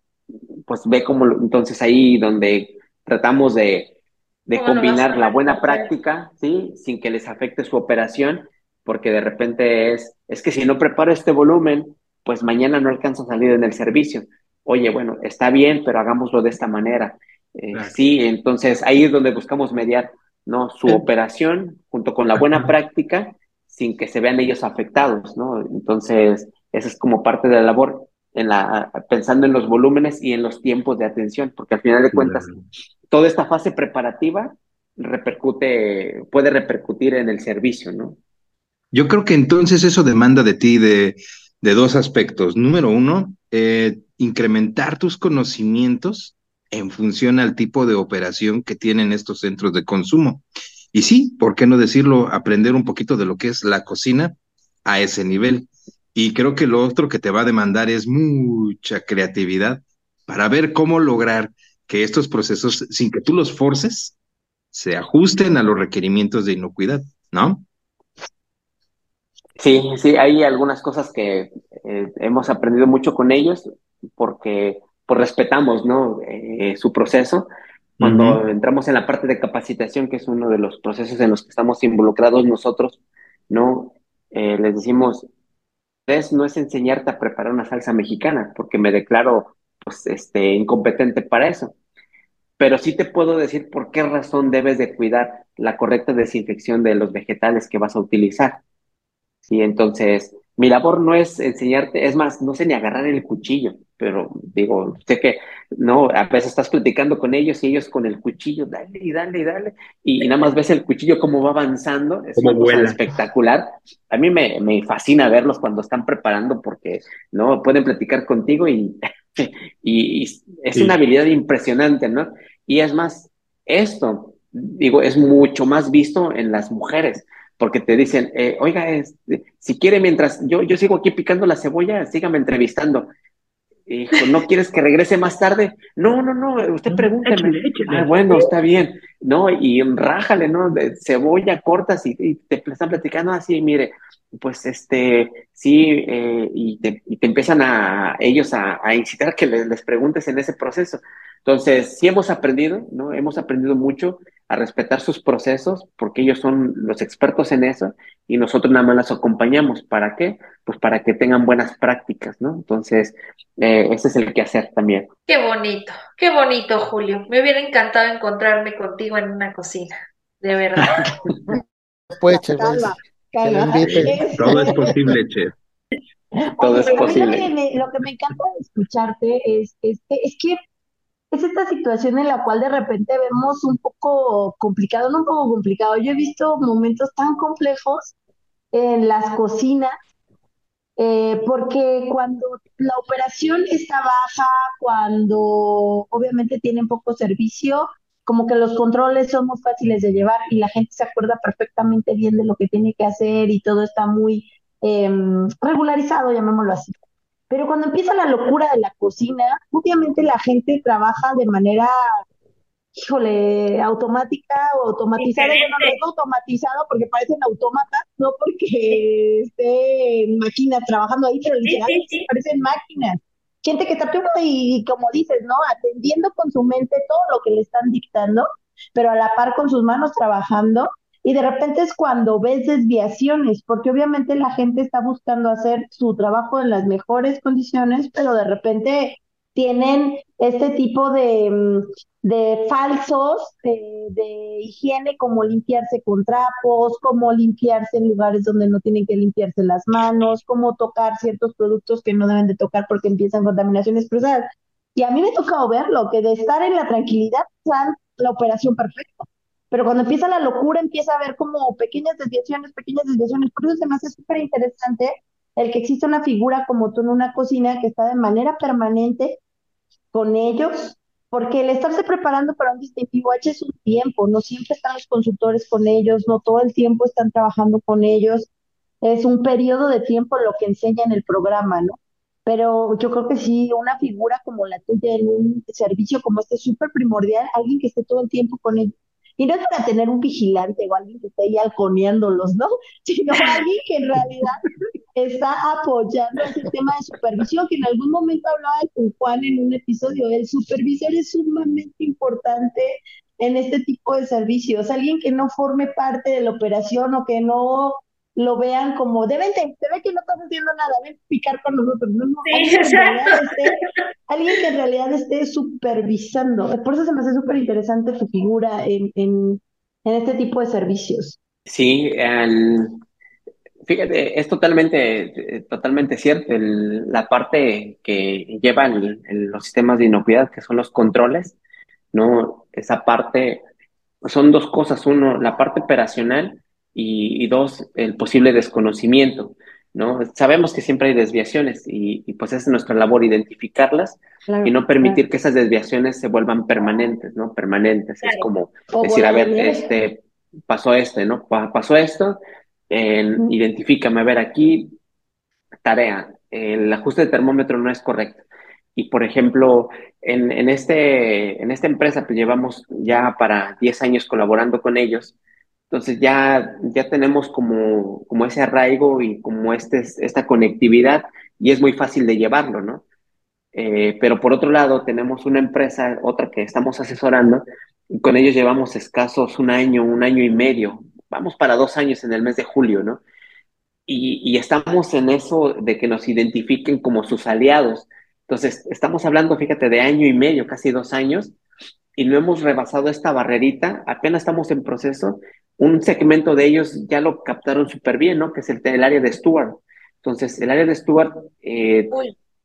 pues ve cómo, entonces ahí donde tratamos de, de combinar la buena práctica, ¿sí? Sin que les afecte su operación, porque de repente es, es que si no preparo este volumen, pues mañana no alcanzo a salir en el servicio. Oye, bueno, está bien, pero hagámoslo de esta manera. Eh, sí, entonces ahí es donde buscamos mediar, ¿no? Su operación junto con la buena práctica sin que se vean ellos afectados, ¿no? Entonces, esa es como parte de la labor en la, pensando en los volúmenes y en los tiempos de atención, porque al final de cuentas, toda esta fase preparativa repercute, puede repercutir en el servicio, ¿no? Yo creo que entonces eso demanda de ti de, de dos aspectos. Número uno, eh, incrementar tus conocimientos en función al tipo de operación que tienen estos centros de consumo. Y sí, ¿por qué no decirlo? Aprender un poquito de lo que es la cocina a ese nivel. Y creo que lo otro que te va a demandar es mucha creatividad para ver cómo lograr que estos procesos, sin que tú los forces, se ajusten a los requerimientos de inocuidad, ¿no? Sí, sí, hay algunas cosas que eh, hemos aprendido mucho con ellos porque pues, respetamos, ¿no? Eh, su proceso. Cuando entramos en la parte de capacitación, que es uno de los procesos en los que estamos involucrados nosotros, ¿no? Eh, les decimos, no es enseñarte a preparar una salsa mexicana, porque me declaro pues, este, incompetente para eso. Pero sí te puedo decir por qué razón debes de cuidar la correcta desinfección de los vegetales que vas a utilizar. Sí, entonces, mi labor no es enseñarte, es más, no sé ni agarrar el cuchillo, pero digo, sé que, no, a veces estás platicando con ellos y ellos con el cuchillo, dale y dale y dale, y, nada más ves el cuchillo cómo va avanzando, es una espectacular. A mí me, me, fascina verlos cuando están preparando porque, ¿no? Pueden platicar contigo y, (laughs) y, es una habilidad impresionante, ¿no? Y es más, esto, digo, es mucho más visto en las mujeres porque te dicen, eh, oiga, este, si quiere, mientras yo, yo sigo aquí picando la cebolla, sígame entrevistando. Hijo, ¿no quieres que regrese más tarde? No, no, no, usted pregúnteme. Ah, bueno, está bien. No, y rájale, ¿no? De cebolla cortas y, te están platicando así, mire, pues este, sí, eh, y, te, empiezan a ellos a, incitar a que les, les, preguntes en ese proceso. Entonces, sí hemos aprendido, ¿no? Hemos aprendido mucho a respetar sus procesos, porque ellos son los expertos en eso y nosotros nada más las acompañamos. ¿Para qué? Pues para que tengan buenas prácticas, ¿no? Entonces, eh, ese es el que hacer también. Qué bonito, qué bonito, Julio. Me hubiera encantado encontrarme contigo en una cocina, de verdad. (laughs) pues, chef, Todo es posible, chef. Todo es posible. Lo que, me, lo que me encanta de escucharte es, es, es que es esta situación en la cual de repente vemos un poco complicado, no un poco complicado. Yo he visto momentos tan complejos en las cocinas, eh, porque cuando la operación está baja, cuando obviamente tienen poco servicio, como que los controles son muy fáciles de llevar y la gente se acuerda perfectamente bien de lo que tiene que hacer y todo está muy em, regularizado, llamémoslo así. Pero cuando empieza la locura de la cocina, obviamente la gente trabaja de manera, híjole, automática o automatizada. Bueno, no es automatizado porque parecen autómatas, no porque esté máquinas trabajando ahí, pero literalmente parecen máquinas. Gente que está y, como dices, ¿no? Atendiendo con su mente todo lo que le están dictando, pero a la par con sus manos trabajando y de repente es cuando ves desviaciones, porque obviamente la gente está buscando hacer su trabajo en las mejores condiciones, pero de repente tienen este tipo de, mm, de falsos de, higiene, como limpiarse con trapos, como limpiarse en lugares donde no tienen que limpiarse las manos, como tocar ciertos productos que no deben de tocar porque empiezan contaminaciones cruzadas. Y a mí me ha tocado verlo, que de estar en la tranquilidad, la operación perfecta pero cuando empieza la locura empieza a haber como pequeñas desviaciones, pequeñas desviaciones. Por eso además es súper interesante el que exista una figura como tú en una cocina que está de manera permanente con ellos, porque el estarse preparando para un distintivo H es un tiempo, no siempre están los consultores con ellos, no todo el tiempo están trabajando con ellos, es un periodo de tiempo lo que enseña en el programa, ¿no? Pero yo creo que sí, una figura como la tuya en un servicio como este es súper primordial, alguien que esté todo el tiempo con ellos y no es para tener un vigilante o alguien que esté ahí halconeándolos, ¿no? (laughs) Sino alguien que en realidad está apoyando ese tema de supervisión, que en algún momento hablaba con Juan en un episodio. El supervisor es sumamente importante en este tipo de servicios. Alguien que no forme parte de la operación o que no lo vean como, de vente, se ve que no estás haciendo nada, ven picar con nosotros. No, no, alguien, que en realidad esté supervisando. Por eso se me hace súper interesante tu figura en, en, en, este tipo de servicios. Sí, fíjate, es totalmente, totalmente cierto. la parte que llevan los sistemas de inocuidad, que son los controles, ¿no? Esa parte, son dos cosas. Uno, la parte operacional, y, dos, el posible desconocimiento, ¿no? Sabemos que siempre hay desviaciones y, pues es nuestra labor identificarlas y no permitir que esas desviaciones se vuelvan permanentes, ¿no? Permanentes. Es como decir, a ver, este, pasó este, ¿no? Pasó esto, identifícame, a ver, aquí, tarea, el ajuste de termómetro no es correcto. Y por ejemplo, en, en, este, en esta empresa, pues llevamos ya para 10 años colaborando con ellos entonces ya, ya tenemos como, como ese arraigo y como este, esta conectividad y es muy fácil de llevarlo, ¿no? Eh, pero por otro lado, tenemos una empresa, otra que estamos asesorando, y con ellos llevamos escasos un año, un año y medio, vamos para dos años en el mes de julio, ¿no? Y, y estamos en eso de que nos identifiquen como sus aliados. Entonces, estamos hablando, fíjate, de año y medio, casi dos años, y no hemos rebasado esta barrerita, apenas estamos en proceso un segmento de ellos ya lo captaron súper bien, ¿no? Que es el, área de Stuart. Entonces, el área de Stuart, eh,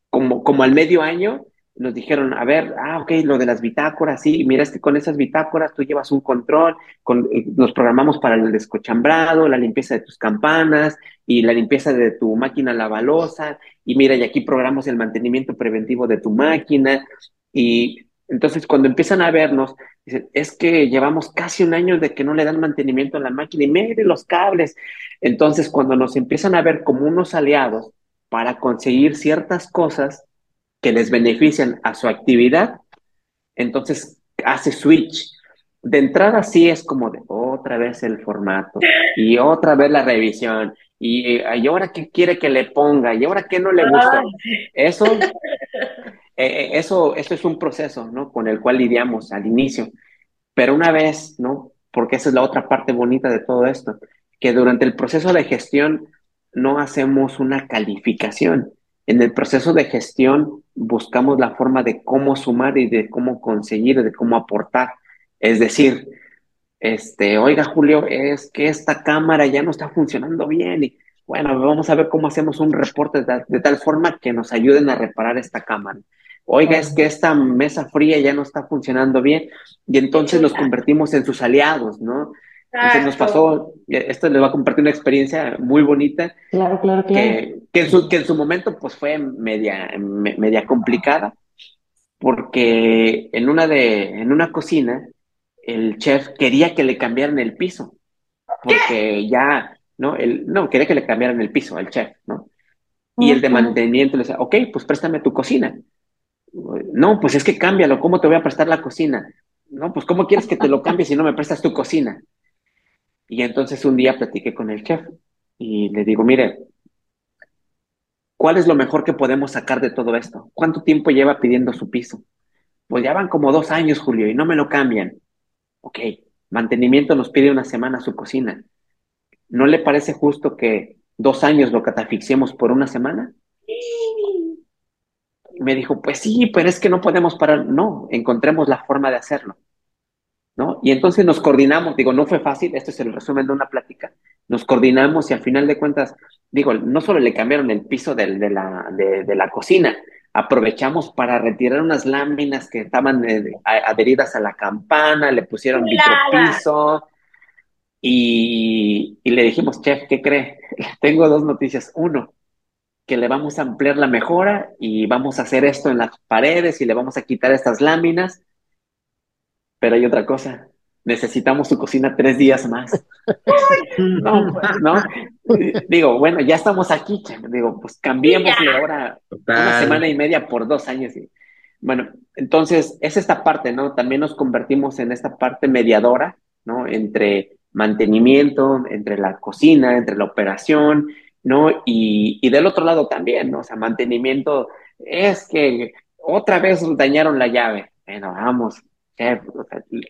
como, como al medio año, nos dijeron, a ver, ah, ok, lo de las bitácoras, sí, mira, es que con esas bitácoras tú llevas un control, con, eh, nos programamos para el descochambrado, la limpieza de tus campanas y la limpieza de tu máquina lavalosa, y mira, y aquí programamos el mantenimiento preventivo de tu máquina, y entonces cuando empiezan a vernos, dicen, es que llevamos casi un año de que no le dan mantenimiento a la máquina, y mire los cables. Entonces cuando nos empiezan a ver como unos aliados para conseguir ciertas cosas, que les benefician a su actividad, entonces hace switch. De entrada sí es como de otra vez el formato y otra vez la revisión y, ahora qué quiere que le ponga y ahora qué no le gusta. Eso, eh, eh, eso, eso es un proceso, ¿no? Con el cual lidiamos al inicio. Pero una vez, ¿no? Porque esa es la otra parte bonita de todo esto, que durante el proceso de gestión no hacemos una calificación, en el proceso de gestión buscamos la forma de cómo sumar y de cómo conseguir, de cómo aportar. Es decir, este, oiga Julio, es que esta cámara ya no está funcionando bien y bueno, vamos a ver cómo hacemos un reporte de, tal forma que nos ayuden a reparar esta cámara. Oiga, es que esta mesa fría ya no está funcionando bien y entonces nos convertimos en sus aliados, ¿no? Entonces nos pasó, esto les va a compartir una experiencia muy bonita. Claro, claro, Que, que, en, su, que en su momento pues fue media, media complicada, porque en una, de, en una cocina el chef quería que le cambiaran el piso, porque ya, ¿no? El, no, quería que le cambiaran el piso al chef, ¿no? Y el de mantenimiento le decía, ok, pues préstame tu cocina. No, pues es que cámbialo, ¿cómo te voy a prestar la cocina? No, pues ¿cómo quieres que te lo cambie si no me prestas tu cocina? Y entonces un día platiqué con el chef y le digo, mire, ¿cuál es lo mejor que podemos sacar de todo esto? ¿Cuánto tiempo lleva pidiendo su piso? Pues ya van como dos años, Julio, y no me lo cambian. Ok, mantenimiento nos pide una semana su cocina. ¿No le parece justo que dos años lo catafixiemos por una semana? Me dijo, pues sí, pero es que no podemos parar. No, encontremos la forma de hacerlo. ¿no? Y entonces nos coordinamos, digo, no fue fácil, esto es el resumen de una plática, nos coordinamos y al final de cuentas, digo, no solo le cambiaron el piso de, la, de, la cocina, aprovechamos para retirar unas láminas que estaban eh, adheridas a la campana, le pusieron vitropiso y, y le dijimos, chef, ¿qué cree? (laughs) Tengo dos noticias. Uno, que le vamos a ampliar la mejora y vamos a hacer esto en las paredes y le vamos a quitar estas láminas pero hay otra cosa. Necesitamos su cocina tres días más. (laughs) no, no. Digo, bueno, ya estamos aquí. Digo, pues cambiemos ahora una semana y media por dos años. Y, bueno, entonces es esta parte, ¿no? También nos convertimos en esta parte mediadora, ¿no? Entre mantenimiento, entre la cocina, entre la operación, ¿no? Y, y del otro lado también, ¿no? O sea, mantenimiento es que otra vez dañaron la llave. Bueno, vamos,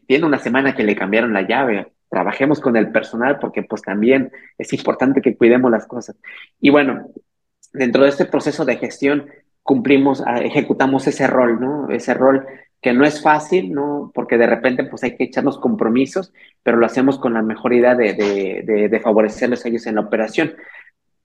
tiene una semana que le cambiaron la llave, trabajemos con el personal porque pues también es importante que cuidemos las cosas. Y bueno, dentro de este proceso de gestión cumplimos, ah, ejecutamos ese rol, ¿no? Ese rol que no es fácil, ¿no? Porque de repente pues hay que echarnos compromisos, pero lo hacemos con la mejor idea de, de, de favorecerles a ellos en la operación.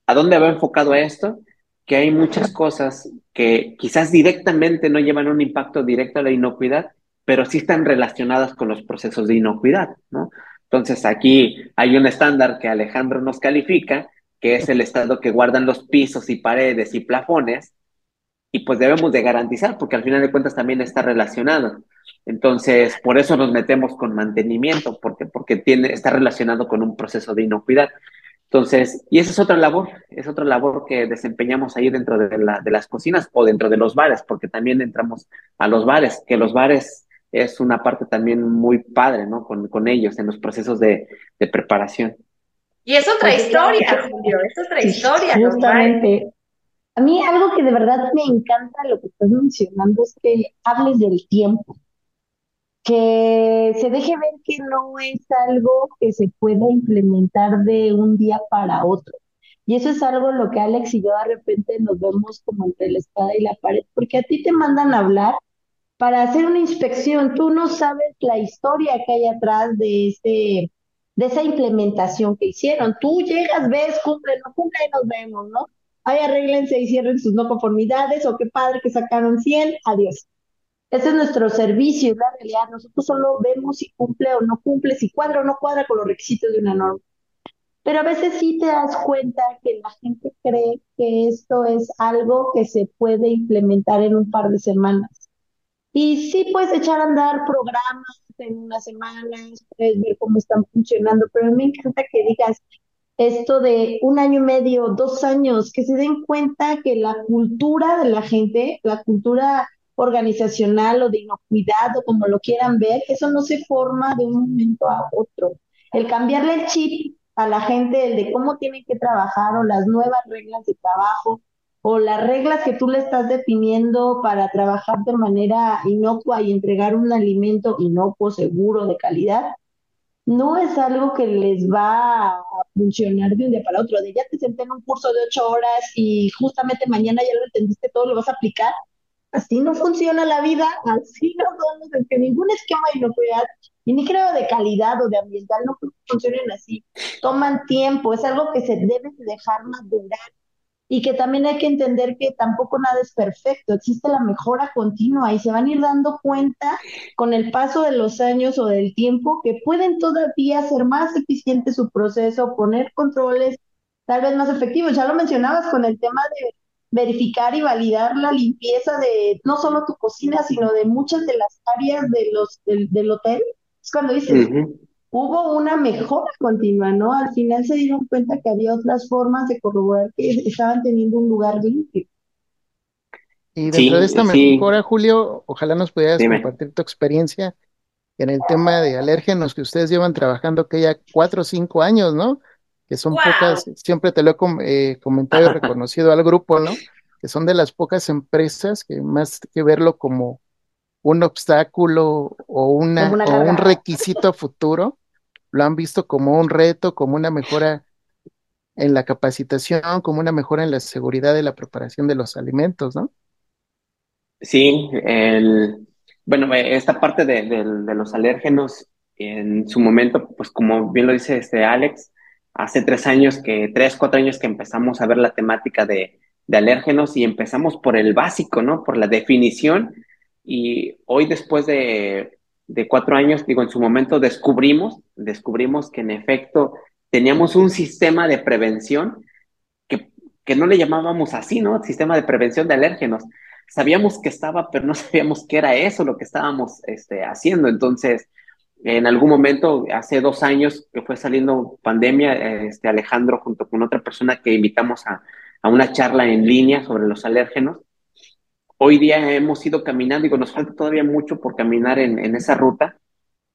¿A dónde va enfocado esto? Que hay muchas cosas que quizás directamente no llevan un impacto directo a la inocuidad, pero sí están relacionadas con los procesos de inocuidad, ¿no? Entonces aquí hay un estándar que Alejandro nos califica, que es el estado que guardan los pisos y paredes y plafones, y pues debemos de garantizar, porque al final de cuentas también está relacionado. Entonces, por eso nos metemos con mantenimiento, porque, porque tiene, está relacionado con un proceso de inocuidad. Entonces, y esa es otra labor, es otra labor que desempeñamos ahí dentro de, la, de las cocinas o dentro de los bares, porque también entramos a los bares, que los bares es una parte también muy padre, ¿no? Con, con ellos en los procesos de, de preparación. Y es otra historia, Julio, es otra historia. Justamente. A mí algo que de verdad me encanta lo que estás mencionando es que hables del tiempo, que se deje ver que no es algo que se pueda implementar de un día para otro. Y eso es algo lo que Alex y yo de repente nos vemos como entre la espada y la pared, porque a ti te mandan a hablar para hacer una inspección. Tú no sabes la historia que hay atrás de ese de esa implementación que hicieron. Tú llegas, ves, cumple, no cumple y nos vemos, ¿no? ay, arréglense y cierren sus no conformidades, o qué padre que sacaron 100, adiós. Ese es nuestro servicio, es la realidad. Nosotros solo vemos si cumple o no cumple, si cuadra o no cuadra con los requisitos de una norma. Pero a veces sí te das cuenta que la gente cree que esto es algo que se puede implementar en un par de semanas. Y sí puedes echar a andar programas en unas semanas, puedes ver cómo están funcionando, pero a mí me encanta que digas esto de un año y medio, dos años, que se den cuenta que la cultura de la gente, la cultura organizacional o de inocuidad o como lo quieran ver, eso no se forma de un momento a otro. El cambiarle el chip a la gente, el de cómo tienen que trabajar o las nuevas reglas de trabajo o las reglas que tú le estás definiendo para trabajar de manera inocua y entregar un alimento inocuo, seguro, de calidad, no es algo que les va a funcionar de un día para otro. De ya te senté en un curso de ocho horas y justamente mañana ya lo entendiste todo, lo vas a aplicar. Así no funciona la vida, así no es que ningún esquema de inocuidad y ni creo de calidad o de ambiental no funcionan así. Toman tiempo, es algo que se debe dejar madurar y que también hay que entender que tampoco nada es perfecto, existe la mejora continua y se van a ir dando cuenta con el paso de los años o del tiempo que pueden todavía ser más eficiente su proceso, poner controles tal vez más efectivos. Ya lo mencionabas con el tema de verificar y validar la limpieza de no solo tu cocina, sino de muchas de las áreas de los, del, hotel. Es cuando dices, hubo una mejora continua, ¿no? Al final se dieron cuenta que había otras formas de corroborar que estaban teniendo un lugar limpio. Y dentro de esta mejora, Julio, ojalá nos pudieras compartir tu experiencia en el tema de alérgenos que ustedes llevan trabajando que ya cuatro o cinco años, ¿no? Que son pocas, siempre te lo he eh, comentado y (laughs) reconocido al grupo, ¿no? Que son de las pocas empresas que más que verlo como un obstáculo o, una, o un requisito futuro, lo han visto como un reto, como una mejora en la capacitación, como una mejora en la seguridad de la preparación de los alimentos, ¿no? Sí, el, bueno, esta parte de, los alérgenos, en su momento, pues como bien lo dice este Alex, hace tres años que, tres, cuatro años que empezamos a ver la temática de, de alérgenos y empezamos por el básico, ¿no? Por la definición. Y hoy, después de de cuatro años, digo, en su momento descubrimos, descubrimos que en efecto teníamos un sistema de prevención que, que no le llamábamos así, ¿no? Sistema de prevención de alérgenos. Sabíamos que estaba, pero no (laughs) sabíamos qué era eso lo que estábamos este, haciendo. Entonces, en algún momento, hace dos años que fue saliendo pandemia, este Alejandro junto con otra persona que invitamos a, a una charla en línea sobre los alérgenos, Hoy día hemos ido caminando, digo, nos falta todavía mucho por caminar en, esa ruta,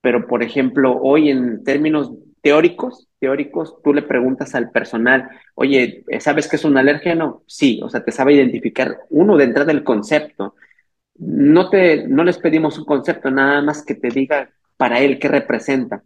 pero por ejemplo, hoy en términos teóricos, teóricos, tú le preguntas al personal, oye, ¿sabes qué es un alérgeno? Sí, o sea, te sabe identificar uno de entrada el concepto. No, te, no les pedimos un concepto, nada más que te diga para él qué representa.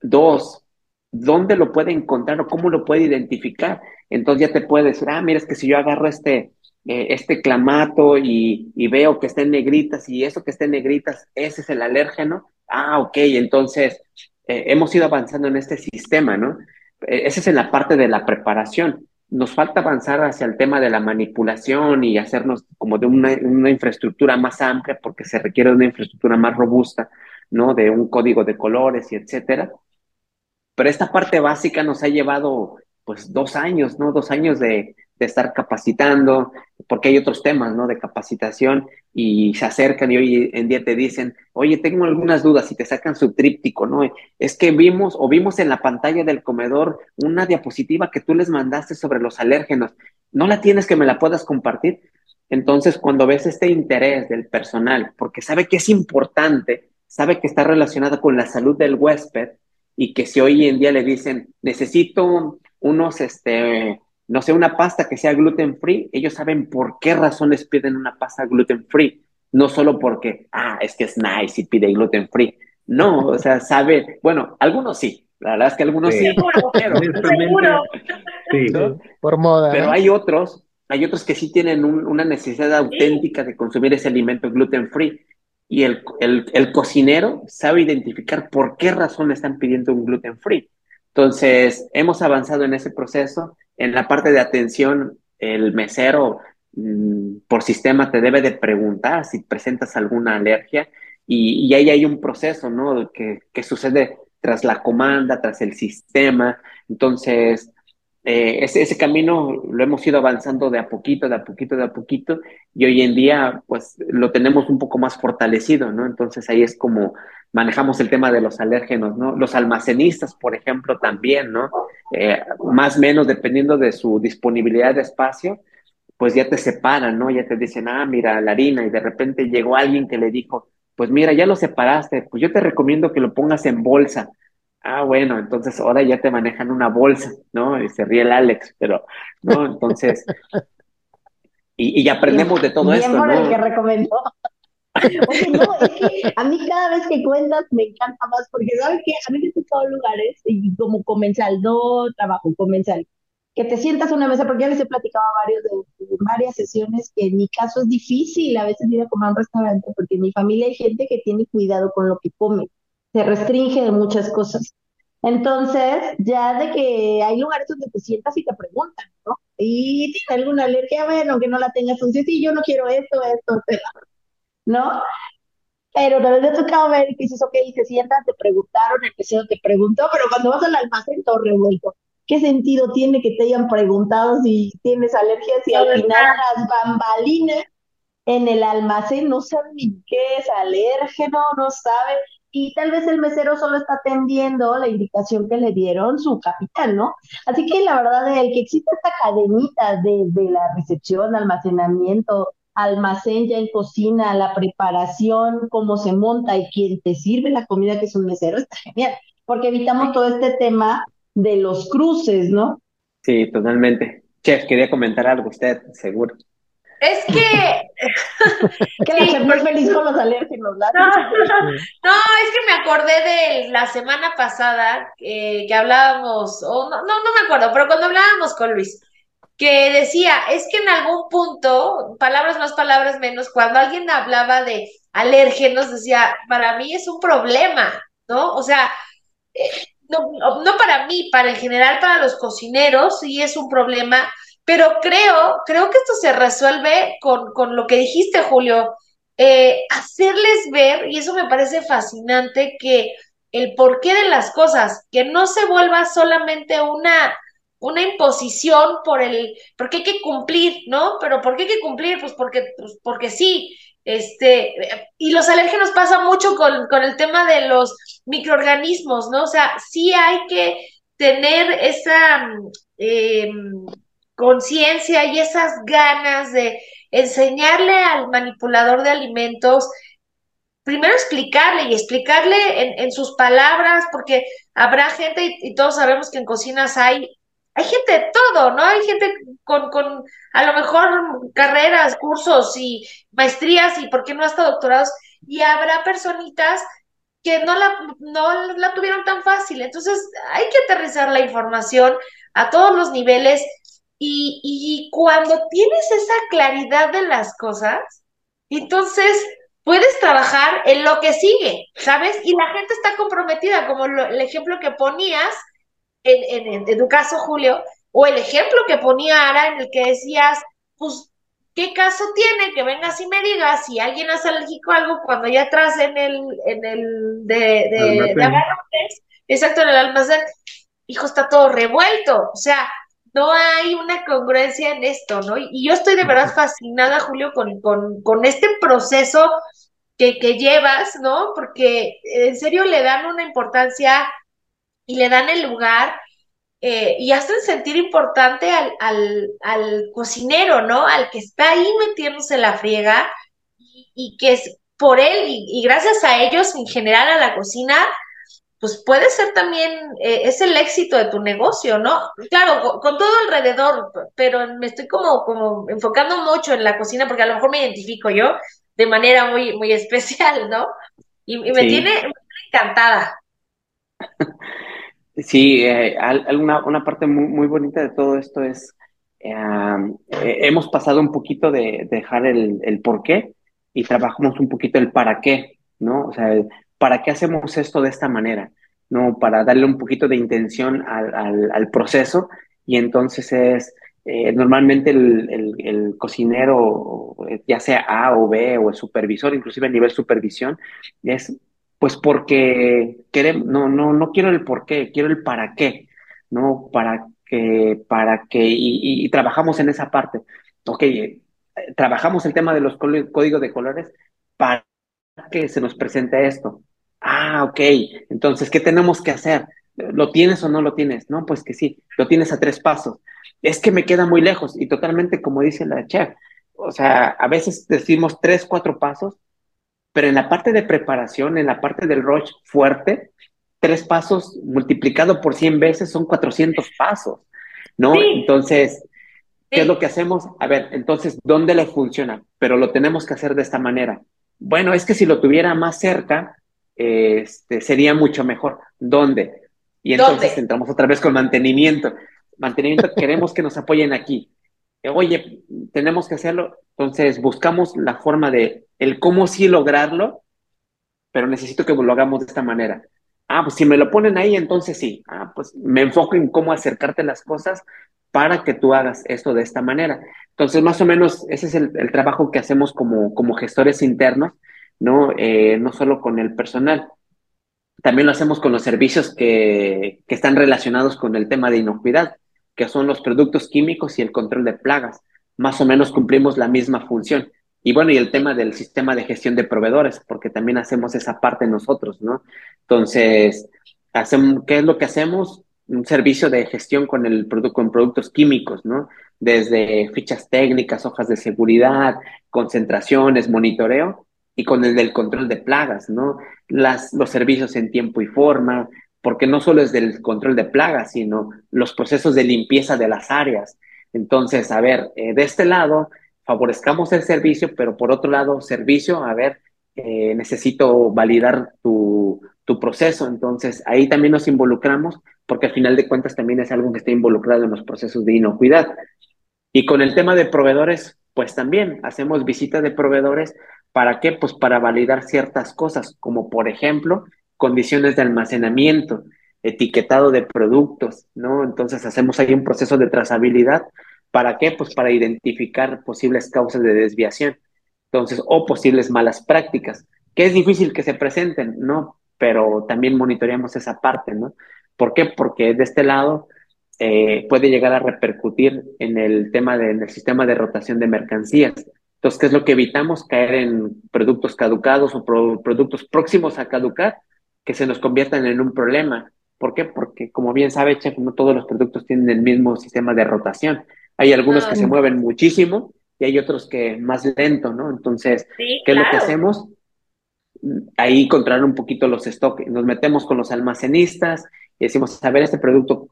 Dos, ¿dónde lo puede encontrar o cómo lo puede identificar? Entonces ya te puede decir, ah, mira, es que si yo agarro este, eh, este clamato y, veo que está en negritas y eso que está en negritas, ese es el alérgeno. Ah, ok, entonces eh, hemos ido avanzando en este sistema, ¿no? Eh, esa es en la parte de la preparación. Nos falta avanzar hacia el tema de la manipulación y hacernos como de una, una infraestructura más amplia porque se requiere una infraestructura más robusta, ¿no? De un código de colores y etcétera. Pero esta parte básica nos ha llevado pues dos años, ¿no? Dos años de, de estar capacitando, porque hay otros temas, ¿no? De capacitación y se acercan y hoy en día te dicen, oye, tengo algunas dudas y te sacan su tríptico, ¿no? Es que vimos o vimos en la pantalla del comedor una diapositiva que tú les mandaste sobre los alérgenos. ¿No la tienes que me la puedas compartir? Entonces, cuando ves este interés del personal, porque sabe que es importante, sabe que está relacionada con la salud del huésped y que si hoy en día le dicen, necesito unos, este, no sé, una pasta que sea gluten free, ellos saben por qué razones piden una pasta gluten free, no solo porque, ah, es que es nice y pide gluten free. No, o sea, sabe, bueno, algunos sí, la verdad es que algunos sí, seguro, (laughs) sí. por moda. Pero hay otros, hay otros que sí tienen una necesidad auténtica de consumir ese alimento gluten free. Y el, el, el cocinero sabe identificar por qué razón están pidiendo un gluten free. Entonces, hemos avanzado en ese proceso en la parte de atención el mesero mm, por sistema te debe de preguntar si presentas alguna alergia y, ahí hay un proceso, ¿no? Que, que sucede tras la comanda, tras el sistema. Entonces, eh, ese, camino lo hemos ido avanzando de a poquito, de a poquito, de a poquito, y hoy en día, pues, lo tenemos un poco más fortalecido, ¿no? Entonces ahí es como manejamos el tema de los alérgenos, ¿no? Los almacenistas, por ejemplo, también, ¿no? Eh, más o menos dependiendo de su disponibilidad de espacio, pues ya te separan, ¿no? Ya te dicen, ah, mira, la harina, y de repente llegó alguien que le dijo, pues mira, ya lo separaste, pues yo te recomiendo que lo pongas en bolsa ah, bueno, entonces ahora ya te manejan una bolsa, ¿no? Y se ríe el Alex, pero, ¿no? Entonces, y, y aprendemos de todo esto, ¿no? el que recomendó. (laughs) Oye, no, es que a mí cada vez que cuentas me encanta más, porque ¿sabes qué? A mí me he lugares, y como comensal, no trabajo comensal, que te sientas a una mesa, porque ya les he platicado a varios de, de, varias sesiones que en mi caso es difícil a veces ir a comer a un restaurante, porque en mi familia hay gente que tiene cuidado con lo que come se restringe de muchas cosas. Entonces, ya de que hay lugares donde te sientas y te preguntan, ¿no? ¿Y tiene alguna alergia? Bueno, aunque no la tengas, un sí, yo no quiero esto, esto, esto, ¿no? Pero también te ha tocado ver que dices, ok, se sientan, te preguntaron, el vecino te preguntó, pero cuando vas al almacén todo revuelto. ¿Qué sentido tiene que te hayan preguntado si tienes alergias y al final las bambalinas en el almacén no saben ni qué es alérgeno, no saben y tal vez el mesero solo está atendiendo la indicación que le dieron su capitán, ¿no? Así que la verdad, el que existe esta cadenita de, la recepción, almacenamiento, almacén ya en cocina, la preparación, cómo se monta y quién te sirve la comida que es un mesero, está genial, porque evitamos todo este tema de los cruces, ¿no? Sí, totalmente. Chef, quería comentar algo usted, seguro. Es que. (laughs) que la muy feliz con los alérgenos, no, (laughs) no, es que me acordé de la semana pasada eh, que hablábamos, o no, no, no me acuerdo, pero cuando hablábamos con Luis, que decía, es que en algún punto, palabras más, palabras menos, cuando alguien hablaba de alérgenos, decía, para mí es un problema, ¿no? O sea, eh, no, no para mí, para en general, para los cocineros, sí es un problema pero creo, creo que esto se resuelve con, con lo que dijiste, Julio, eh, hacerles ver, y eso me parece fascinante, que el porqué de las cosas, que no se vuelva solamente una, una imposición por el, porque hay que cumplir, ¿no? Pero ¿por qué hay que cumplir? Pues porque, pues porque sí. Este, y los alérgenos pasa mucho con, con el tema de los microorganismos, ¿no? O sea, sí hay que tener esa eh, conciencia y esas ganas de enseñarle al manipulador de alimentos, primero explicarle y explicarle en, sus palabras, porque habrá gente, y, todos sabemos que en cocinas hay, hay gente de todo, ¿no? Hay gente con, con a lo mejor carreras, cursos y maestrías y por qué no hasta doctorados, y habrá personitas que no la, no la tuvieron tan fácil. Entonces hay que aterrizar la información a todos los niveles y, cuando tienes esa claridad de las cosas, entonces puedes trabajar en lo que sigue, ¿sabes? Y la gente está comprometida, como el ejemplo que ponías en, en, tu caso, Julio, o el ejemplo que ponía Ara en el que decías, pues, ¿qué caso tiene que vengas y me digas si alguien es alérgico a algo cuando ya atrás en el, en el de, de, de agarrotes, exacto, en el almacén, hijo, está todo revuelto, o sea, no hay una congruencia en esto, ¿no? Y yo estoy de verdad fascinada, Julio, con, con, este proceso que, llevas, ¿no? Porque en serio le dan una importancia y le dan el lugar eh, y hacen sentir importante al, al, cocinero, ¿no? Al que está ahí metiéndose la friega y, que es por él y, y, gracias a ellos en general a la cocina pues puede ser también, eh, es el éxito de tu negocio, ¿no? Claro, con, todo alrededor, pero me estoy como, como enfocando mucho en la cocina porque a lo mejor me identifico yo de manera muy, muy (laughs) especial, ¿no? Y, me, tiene, encantada. (laughs) Sí, eh, una, parte muy, muy bonita de todo esto es, eh, hemos pasado un poquito de, dejar el, el por qué y trabajamos un poquito el para qué, ¿no? O sea, ¿para qué hacemos esto de esta manera? ¿No? Para darle un poquito de intención al, proceso y entonces es eh, normalmente el, cocinero, ya sea A o B o el supervisor, inclusive a nivel supervisión, es pues porque queremos, no, no, no quiero el por qué, quiero el para qué, ¿no? Para que, para que, y, y trabajamos en esa parte. Ok, eh, trabajamos el tema de los códigos de colores para que se nos presente esto. Ah, ok, entonces, ¿qué tenemos que hacer? ¿Lo tienes o no lo tienes? No, pues que sí, lo tienes a tres pasos. Es que me queda muy lejos y totalmente como dice la chef. O sea, a veces decimos tres, cuatro pasos, pero en la parte de preparación, en la parte del rush fuerte, tres pasos multiplicado por 100 veces son 400 pasos, ¿no? Entonces, ¿qué es lo que hacemos? A ver, entonces, ¿dónde le funciona? Pero lo tenemos que hacer de esta manera. Bueno, es que si lo tuviera más cerca, este, sería mucho mejor. ¿Dónde? Y entonces entramos otra vez con mantenimiento. Mantenimiento, (laughs) queremos que nos apoyen aquí. Oye, tenemos que hacerlo. Entonces buscamos la forma de el cómo sí lograrlo, pero necesito que lo hagamos de esta manera. Ah, pues si me lo ponen ahí, entonces sí. Ah, pues me enfoco en cómo acercarte las cosas para que tú hagas esto de esta manera. Entonces, más o menos, ese es el, trabajo que hacemos como, como gestores internos, ¿no? Eh, no solo con el personal. También lo hacemos con los servicios que, que están relacionados con el tema de inocuidad, que son los productos químicos y el control de plagas. Más o menos cumplimos la misma función. Y bueno, y el tema del sistema de gestión de proveedores, porque también hacemos esa parte nosotros, ¿no? Entonces, hacemos, ¿qué es lo que hacemos? Un servicio de gestión con, el producto, con productos químicos, ¿no? Desde fichas técnicas, hojas de seguridad, concentraciones, monitoreo, y con el del control de plagas, ¿no? Las, los servicios en tiempo y forma, porque no solo es del control de plagas, sino los procesos de limpieza de las áreas. Entonces, a ver, eh, de este lado, favorezcamos el servicio, pero por otro lado, servicio, a ver, eh, necesito validar tu, tu proceso. Entonces, ahí también nos involucramos, porque al final de cuentas también es algo que está involucrado en los procesos de inocuidad. Y con el tema de proveedores, pues también hacemos visita de proveedores ¿Para qué? Pues para validar ciertas cosas, como por ejemplo, condiciones de almacenamiento, etiquetado de productos, ¿no? Entonces hacemos ahí un proceso de trazabilidad. ¿Para qué? Pues para identificar posibles causas de desviación. Entonces, o posibles malas prácticas, que es difícil que se presenten, ¿no? Pero también monitoreamos esa parte, ¿no? ¿Por qué? Porque de este lado eh, puede llegar a repercutir en el tema del sistema de rotación de mercancías. Entonces, ¿qué es lo que evitamos? Caer en productos caducados o productos próximos a caducar que se nos conviertan en un problema. ¿Por qué? Porque, como bien sabe, Chef, no todos los productos tienen el mismo sistema de rotación. Hay algunos que se mueven muchísimo y hay otros que más lento, ¿no? Entonces, ¿qué es lo que hacemos? Ahí controlar un poquito los stocks. Nos metemos con los almacenistas y decimos, a ver, este producto,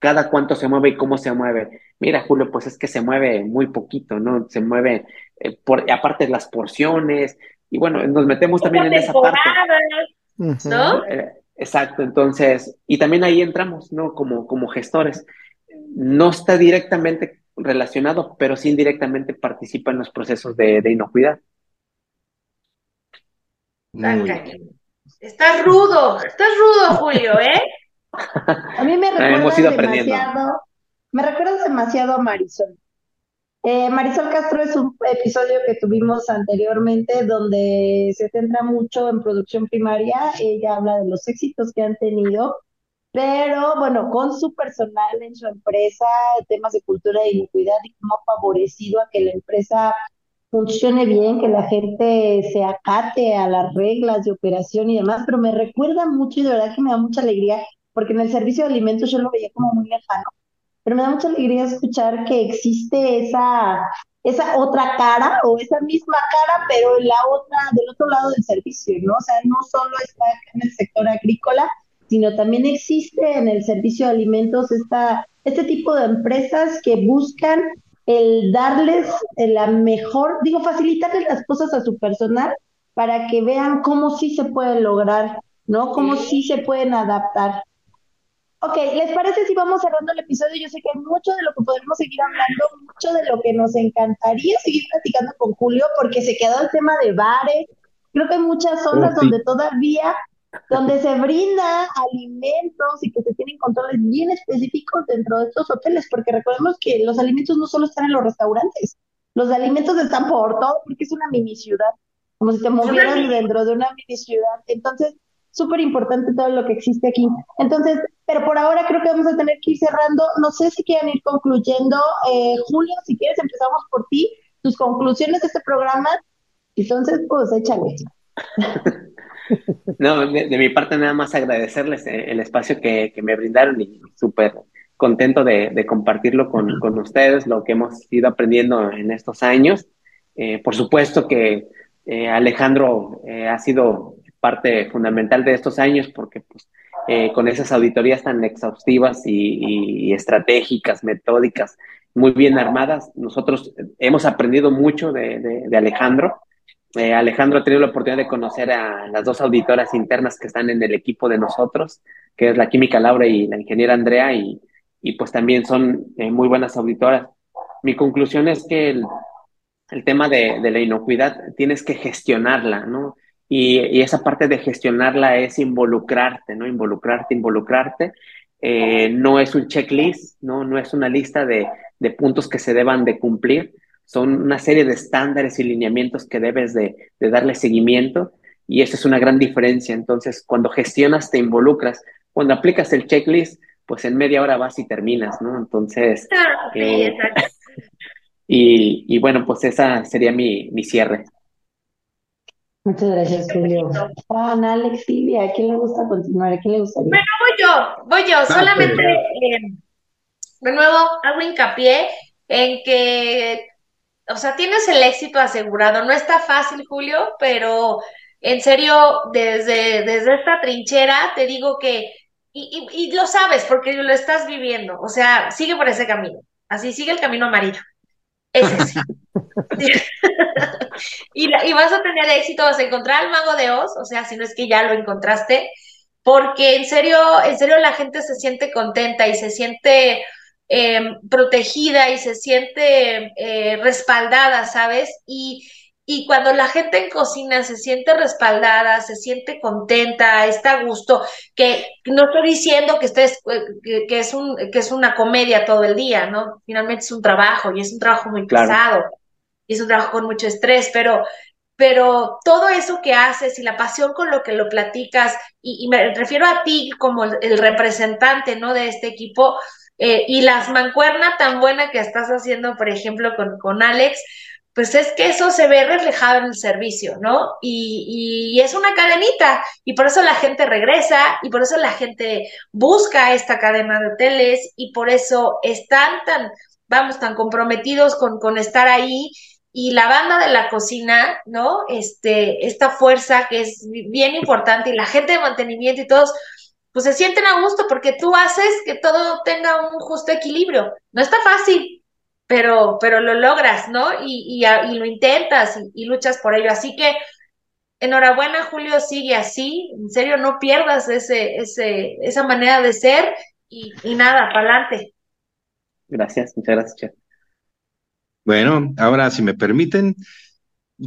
cada cuánto se mueve y cómo se mueve. Mira, Julio, pues es que se mueve muy poquito, ¿no? Se mueve, eh, por, aparte las porciones, y bueno, nos metemos también en esa parte. ¿No? Eh, exacto, entonces, y también ahí entramos, ¿no? Como, como gestores. No está directamente relacionado, pero sí indirectamente participa en los procesos de, de inocuidad. Está rudo, está rudo, Julio, ¿eh? A mí me (laughs) recuerda demasiado, me recuerda demasiado a Marisol. Eh, Marisol Castro es un episodio que tuvimos anteriormente donde se centra mucho en producción primaria. Ella habla de los éxitos que han tenido, pero bueno, con su personal en su empresa, temas de cultura de iniquidad y cómo ha favorecido a que la empresa funcione bien, que la gente se acate a las reglas de operación y demás, pero me recuerda mucho y de verdad que me da mucha alegría porque en el servicio de alimentos yo lo veía como muy lejano, pero me da mucha alegría escuchar que existe esa, esa otra cara o esa misma cara, pero en la otra, del otro lado del servicio, ¿no? O sea, no solo está en el sector agrícola, sino también existe en el servicio de alimentos esta, este tipo de empresas que buscan el darles la mejor, digo, facilitarles las cosas a su personal para que vean cómo sí se puede lograr, ¿no? Cómo sí se pueden adaptar. Ok, ¿les parece si vamos cerrando el episodio? Yo sé que hay mucho de lo que podemos seguir hablando, mucho de lo que nos encantaría seguir platicando con Julio, porque se quedó el tema de bares. Creo que hay muchas zonas oh, donde todavía donde se brinda alimentos y que se tienen controles bien específicos dentro de estos hoteles, porque recordemos que los alimentos no solo están en los restaurantes, los alimentos están por todo, porque es una mini ciudad, como si te movieras dentro de una mini ciudad. Entonces, súper importante todo lo que existe aquí. Entonces, pero por ahora creo que vamos a tener que ir cerrando. No sé si quieren ir concluyendo. Eh, Julio, si quieres, empezamos por ti. Tus conclusiones de este programa. Entonces, pues échale. (laughs) No, de, mi parte nada más agradecerles eh, el espacio que, me brindaron y súper contento de, compartirlo con, ustedes, lo que hemos ido aprendiendo en estos años. Eh, por supuesto que eh, Alejandro ha sido parte fundamental de estos años porque pues, con esas auditorías tan exhaustivas y, estratégicas, metódicas, muy bien armadas, nosotros hemos aprendido mucho de Alejandro eh, Alejandro ha tenido la oportunidad de conocer a las dos auditoras internas que están en el equipo de nosotros, que es la química Laura y la ingeniera Andrea, y, pues también son eh, muy buenas auditoras. Mi conclusión es que el, tema de, la inocuidad tienes que gestionarla, ¿no? Y, esa parte de gestionarla es involucrarte, ¿no? Involucrarte, involucrarte. Eh, no es un checklist, ¿no? No es una lista de, de puntos que se deban de cumplir, son una serie de estándares y lineamientos que debes de, darle seguimiento y esa es una gran diferencia. Entonces, cuando gestionas, te involucras. Cuando aplicas el checklist, pues en media hora vas y terminas, ¿no? Entonces, eh, (laughs) y, bueno, pues esa sería mi, cierre. Muchas gracias, Julio. Juan, Alex, Silvia, ¿a quién le gusta continuar? ¿A quién le gustaría? Bueno, voy yo, voy yo. Solamente, eh, de nuevo, hago hincapié en que o sea, tienes el éxito asegurado. No está fácil, Julio, pero en serio, desde, desde esta trinchera te digo que, y, y, lo sabes porque lo estás viviendo, o sea, sigue por ese camino, así sigue el camino amarillo. Ese (laughs) sí. (laughs) y, y vas a tener éxito, vas a encontrar al mago de Oz, o sea, si no es que ya lo encontraste, porque en serio, en serio la gente se siente contenta y se siente Em, protegida y se siente eh, respaldada, ¿sabes? Y, y cuando la gente en cocina se siente respaldada, se siente contenta, está a gusto, que no estoy diciendo que estés, eh, que, es un, que es una comedia todo el día, ¿no? Finalmente es un trabajo y es un trabajo muy pesado y es un trabajo con mucho estrés, pero, pero todo eso que haces y la pasión con lo que lo platicas, y, me refiero a ti como el, representante, ¿no? De este equipo, eh, y las mancuernas tan buena que estás haciendo, por ejemplo, con, con Alex, pues es que eso se ve reflejado en el servicio, ¿no? Y, y, es una cadenita, y por eso la gente regresa, y por eso la gente busca esta cadena de hoteles, y por eso están tan, vamos, tan comprometidos con, con estar ahí, y la banda de la cocina, ¿no? Este, esta fuerza que es bien importante, y la gente de mantenimiento y todos, pues se sienten a gusto porque tú haces que todo tenga un justo equilibrio. No está fácil, pero, pero lo logras, ¿no? Y, y, lo intentas y, luchas por ello. Así que enhorabuena, Julio, sigue así. En serio, no pierdas ese, ese, esa manera de ser y, nada, para adelante. Gracias, muchas gracias, Bueno, ahora si me permiten,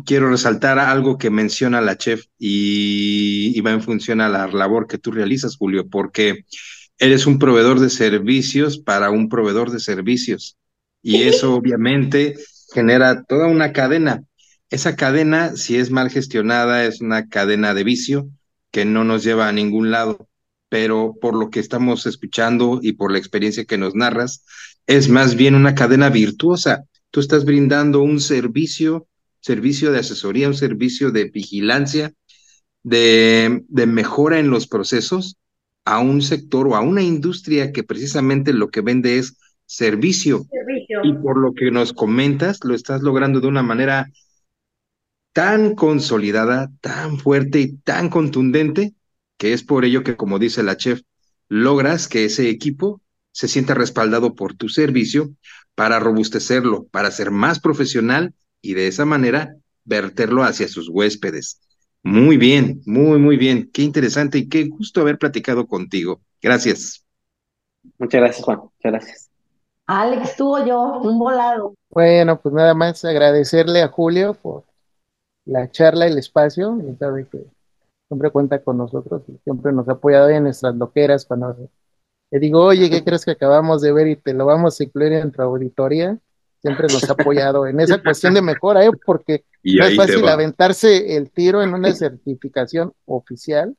quiero resaltar algo que menciona la chef y, va en función a la labor que tú realizas, Julio, porque eres un proveedor de servicios para un proveedor de servicios. Y eso obviamente genera toda una cadena. Esa cadena, si es mal gestionada, es una cadena de vicio que no nos lleva a ningún lado. Pero por lo que estamos escuchando y por la experiencia que nos narras, es más bien una cadena virtuosa. Tú estás brindando un servicio servicio de asesoría, un servicio de vigilancia, de, mejora en los procesos a un sector o a una industria que precisamente lo que vende es servicio. Y por lo que nos comentas, lo estás logrando de una manera tan consolidada, tan fuerte y tan contundente, que es por ello que, como dice la chef, logras que ese equipo se sienta respaldado por tu servicio para robustecerlo, para ser más profesional y de esa manera verterlo hacia sus huéspedes. Muy bien, muy, muy bien. Qué interesante y qué gusto haber platicado contigo. Gracias. Muchas gracias, Juan. Muchas gracias. Alex, tú o yo, un volado. Bueno, pues nada más agradecerle a Julio por la charla y el espacio. siempre cuenta con nosotros y siempre nos ha apoyado en nuestras loqueras cuando le digo, oye, ¿qué crees que acabamos de ver y te lo vamos a incluir en tu auditoría? Siempre nos ha apoyado en esa cuestión de mejora, ¿eh? porque no es fácil aventarse el tiro en una certificación oficial,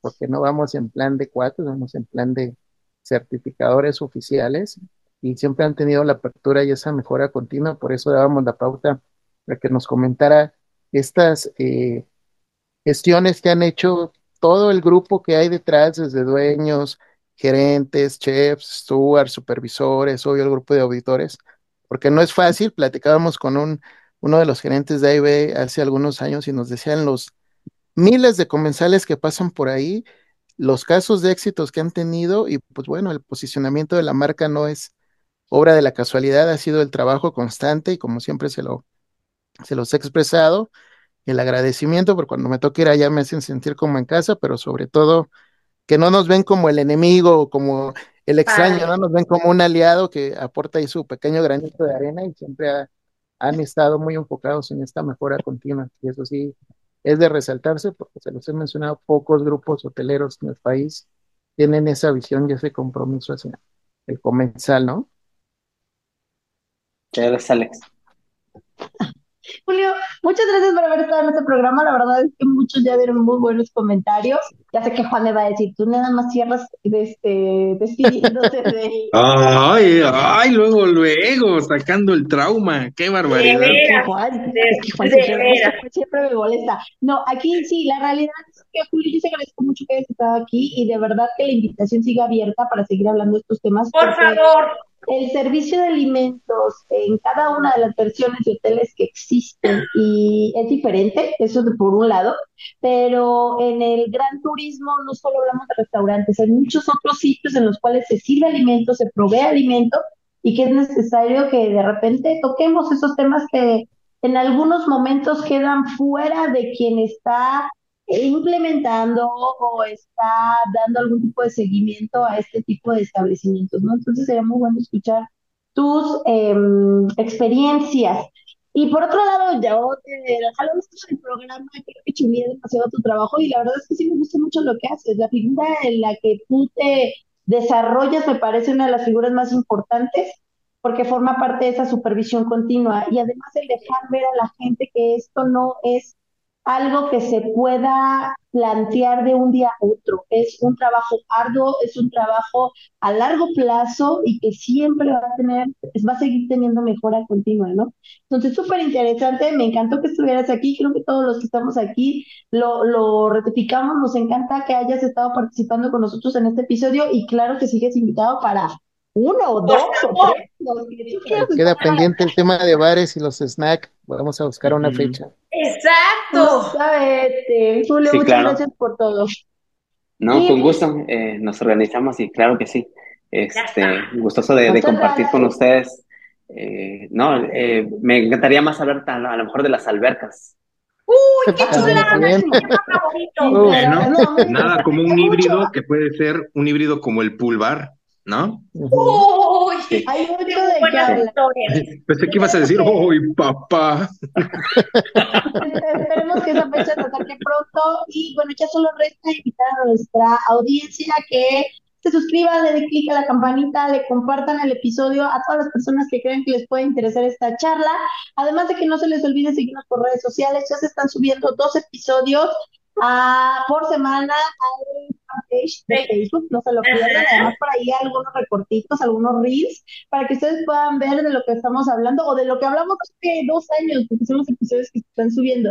porque no vamos en plan de cuatro, vamos en plan de certificadores oficiales y siempre han tenido la apertura y esa mejora continua, por eso dábamos la pauta para que nos comentara estas eh, gestiones que han hecho todo el grupo que hay detrás, desde dueños, gerentes, chefs, stewards, supervisores, obvio el grupo de auditores, porque no es fácil, platicábamos con un, uno de los gerentes de AIB hace algunos años y nos decían los miles de comensales que pasan por ahí, los casos de éxitos que han tenido y pues bueno, el posicionamiento de la marca no es obra de la casualidad, ha sido el trabajo constante y como siempre se lo se los he expresado, el agradecimiento, porque cuando me toca ir allá me hacen sentir como en casa, pero sobre todo que no nos ven como el enemigo o como el extraño, no nos ven como un aliado que aporta ahí su pequeño granito de arena y siempre han estado muy enfocados en esta mejora continua. Y eso sí, es de resaltarse porque se los he mencionado, pocos grupos hoteleros en el país tienen esa visión y ese compromiso hacia el comensal, ¿no? Gracias, Alex. Julio, muchas gracias por haber estado en este programa. La verdad es que muchos ya dieron muy buenos comentarios. Ya sé que Juan me va a decir, tú nada más cierras este, despidiéndose de... (laughs) Ay, ay, luego, luego, sacando el trauma. Qué barbaridad. Juan, Juan siempre, me molesta. No, aquí sí, la realidad es que Julio, yo te agradezco mucho que hayas estado aquí y de verdad que la invitación siga abierta para seguir hablando de estos temas. Por favor el servicio de alimentos en cada una de las versiones de hoteles que existen y es diferente, eso por un lado, pero en el gran turismo no solo hablamos de restaurantes, hay muchos otros sitios en los cuales se sirve alimento, se provee alimento y que es necesario que de repente toquemos esos temas que en algunos momentos quedan fuera de quien está implementando o está dando algún tipo de seguimiento a este tipo de establecimientos, ¿no? Entonces sería muy bueno escuchar tus em, experiencias. Y por otro lado, yo te esto el programa, creo que chulía demasiado tu trabajo y la verdad es que sí me gusta mucho lo que haces. La figura en la que tú te desarrollas me parece una de las figuras más importantes porque forma parte de esa supervisión continua y además el dejar ver a la gente que esto no es algo que se pueda plantear de un día a otro. Es un trabajo arduo, es un trabajo a largo plazo y que siempre va a tener, va a seguir teniendo mejora continua, ¿no? Entonces, súper interesante, me encantó que estuvieras aquí, creo que todos los que estamos aquí lo, lo ratificamos, nos encanta que hayas estado participando con nosotros en este episodio y claro que sigues invitado para uno o dos o tres. Queda pendiente el tema de bares y los snacks. Vamos a buscar una fecha. Exacto. Julio, muchas gracias por todo. No, con gusto. Eh, nos organizamos y claro que sí. Este, gustoso de, compartir con ustedes. Eh, no, eh, me encantaría más hablar a, lo mejor de las albercas. Uy, qué chulada, nada como un híbrido que puede ser un híbrido como el pool bar. ¿No? Uy, hay mucho de buenas historias. (laughs) Pensé que ibas a decir, ¡Uy, papá! Esperemos que esa fecha se acerque pronto y bueno, ya solo resta invitar a nuestra audiencia que se suscriban, le den clic a la campanita, le compartan el episodio a todas las personas que creen que les puede interesar esta charla. Además de que no se les olvide seguirnos por redes sociales, ya se están subiendo dos episodios uh, por semana al fanpage de Facebook, no se lo pierdan, además por ahí algunos recortitos, algunos reels, para que ustedes puedan ver de lo que estamos hablando o de lo que hablamos hace dos años, porque son los episodios que se están subiendo.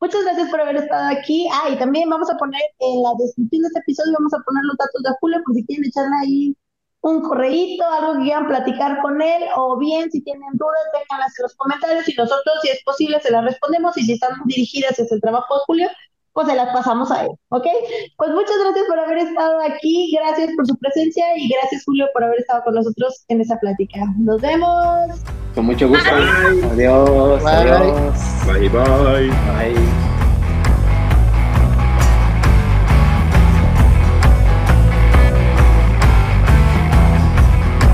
Muchas gracias por haber estado aquí. Ah, y también vamos a poner en la descripción de este episodio, vamos a poner los datos de Julio por si quieren echarle ahí un correíto, algo que quieran platicar con él, o bien si tienen dudas, déjenlas en los comentarios y nosotros, si es posible, se las respondemos y si están dirigidas hacia el trabajo de Julio, pues se las pasamos a él, ¿ok? Pues muchas gracias por haber estado aquí, gracias por su presencia y gracias Julio por haber estado con nosotros en esa plática. Nos vemos. Con mucho gusto. Adiós. Bye. Bye bye. Bye.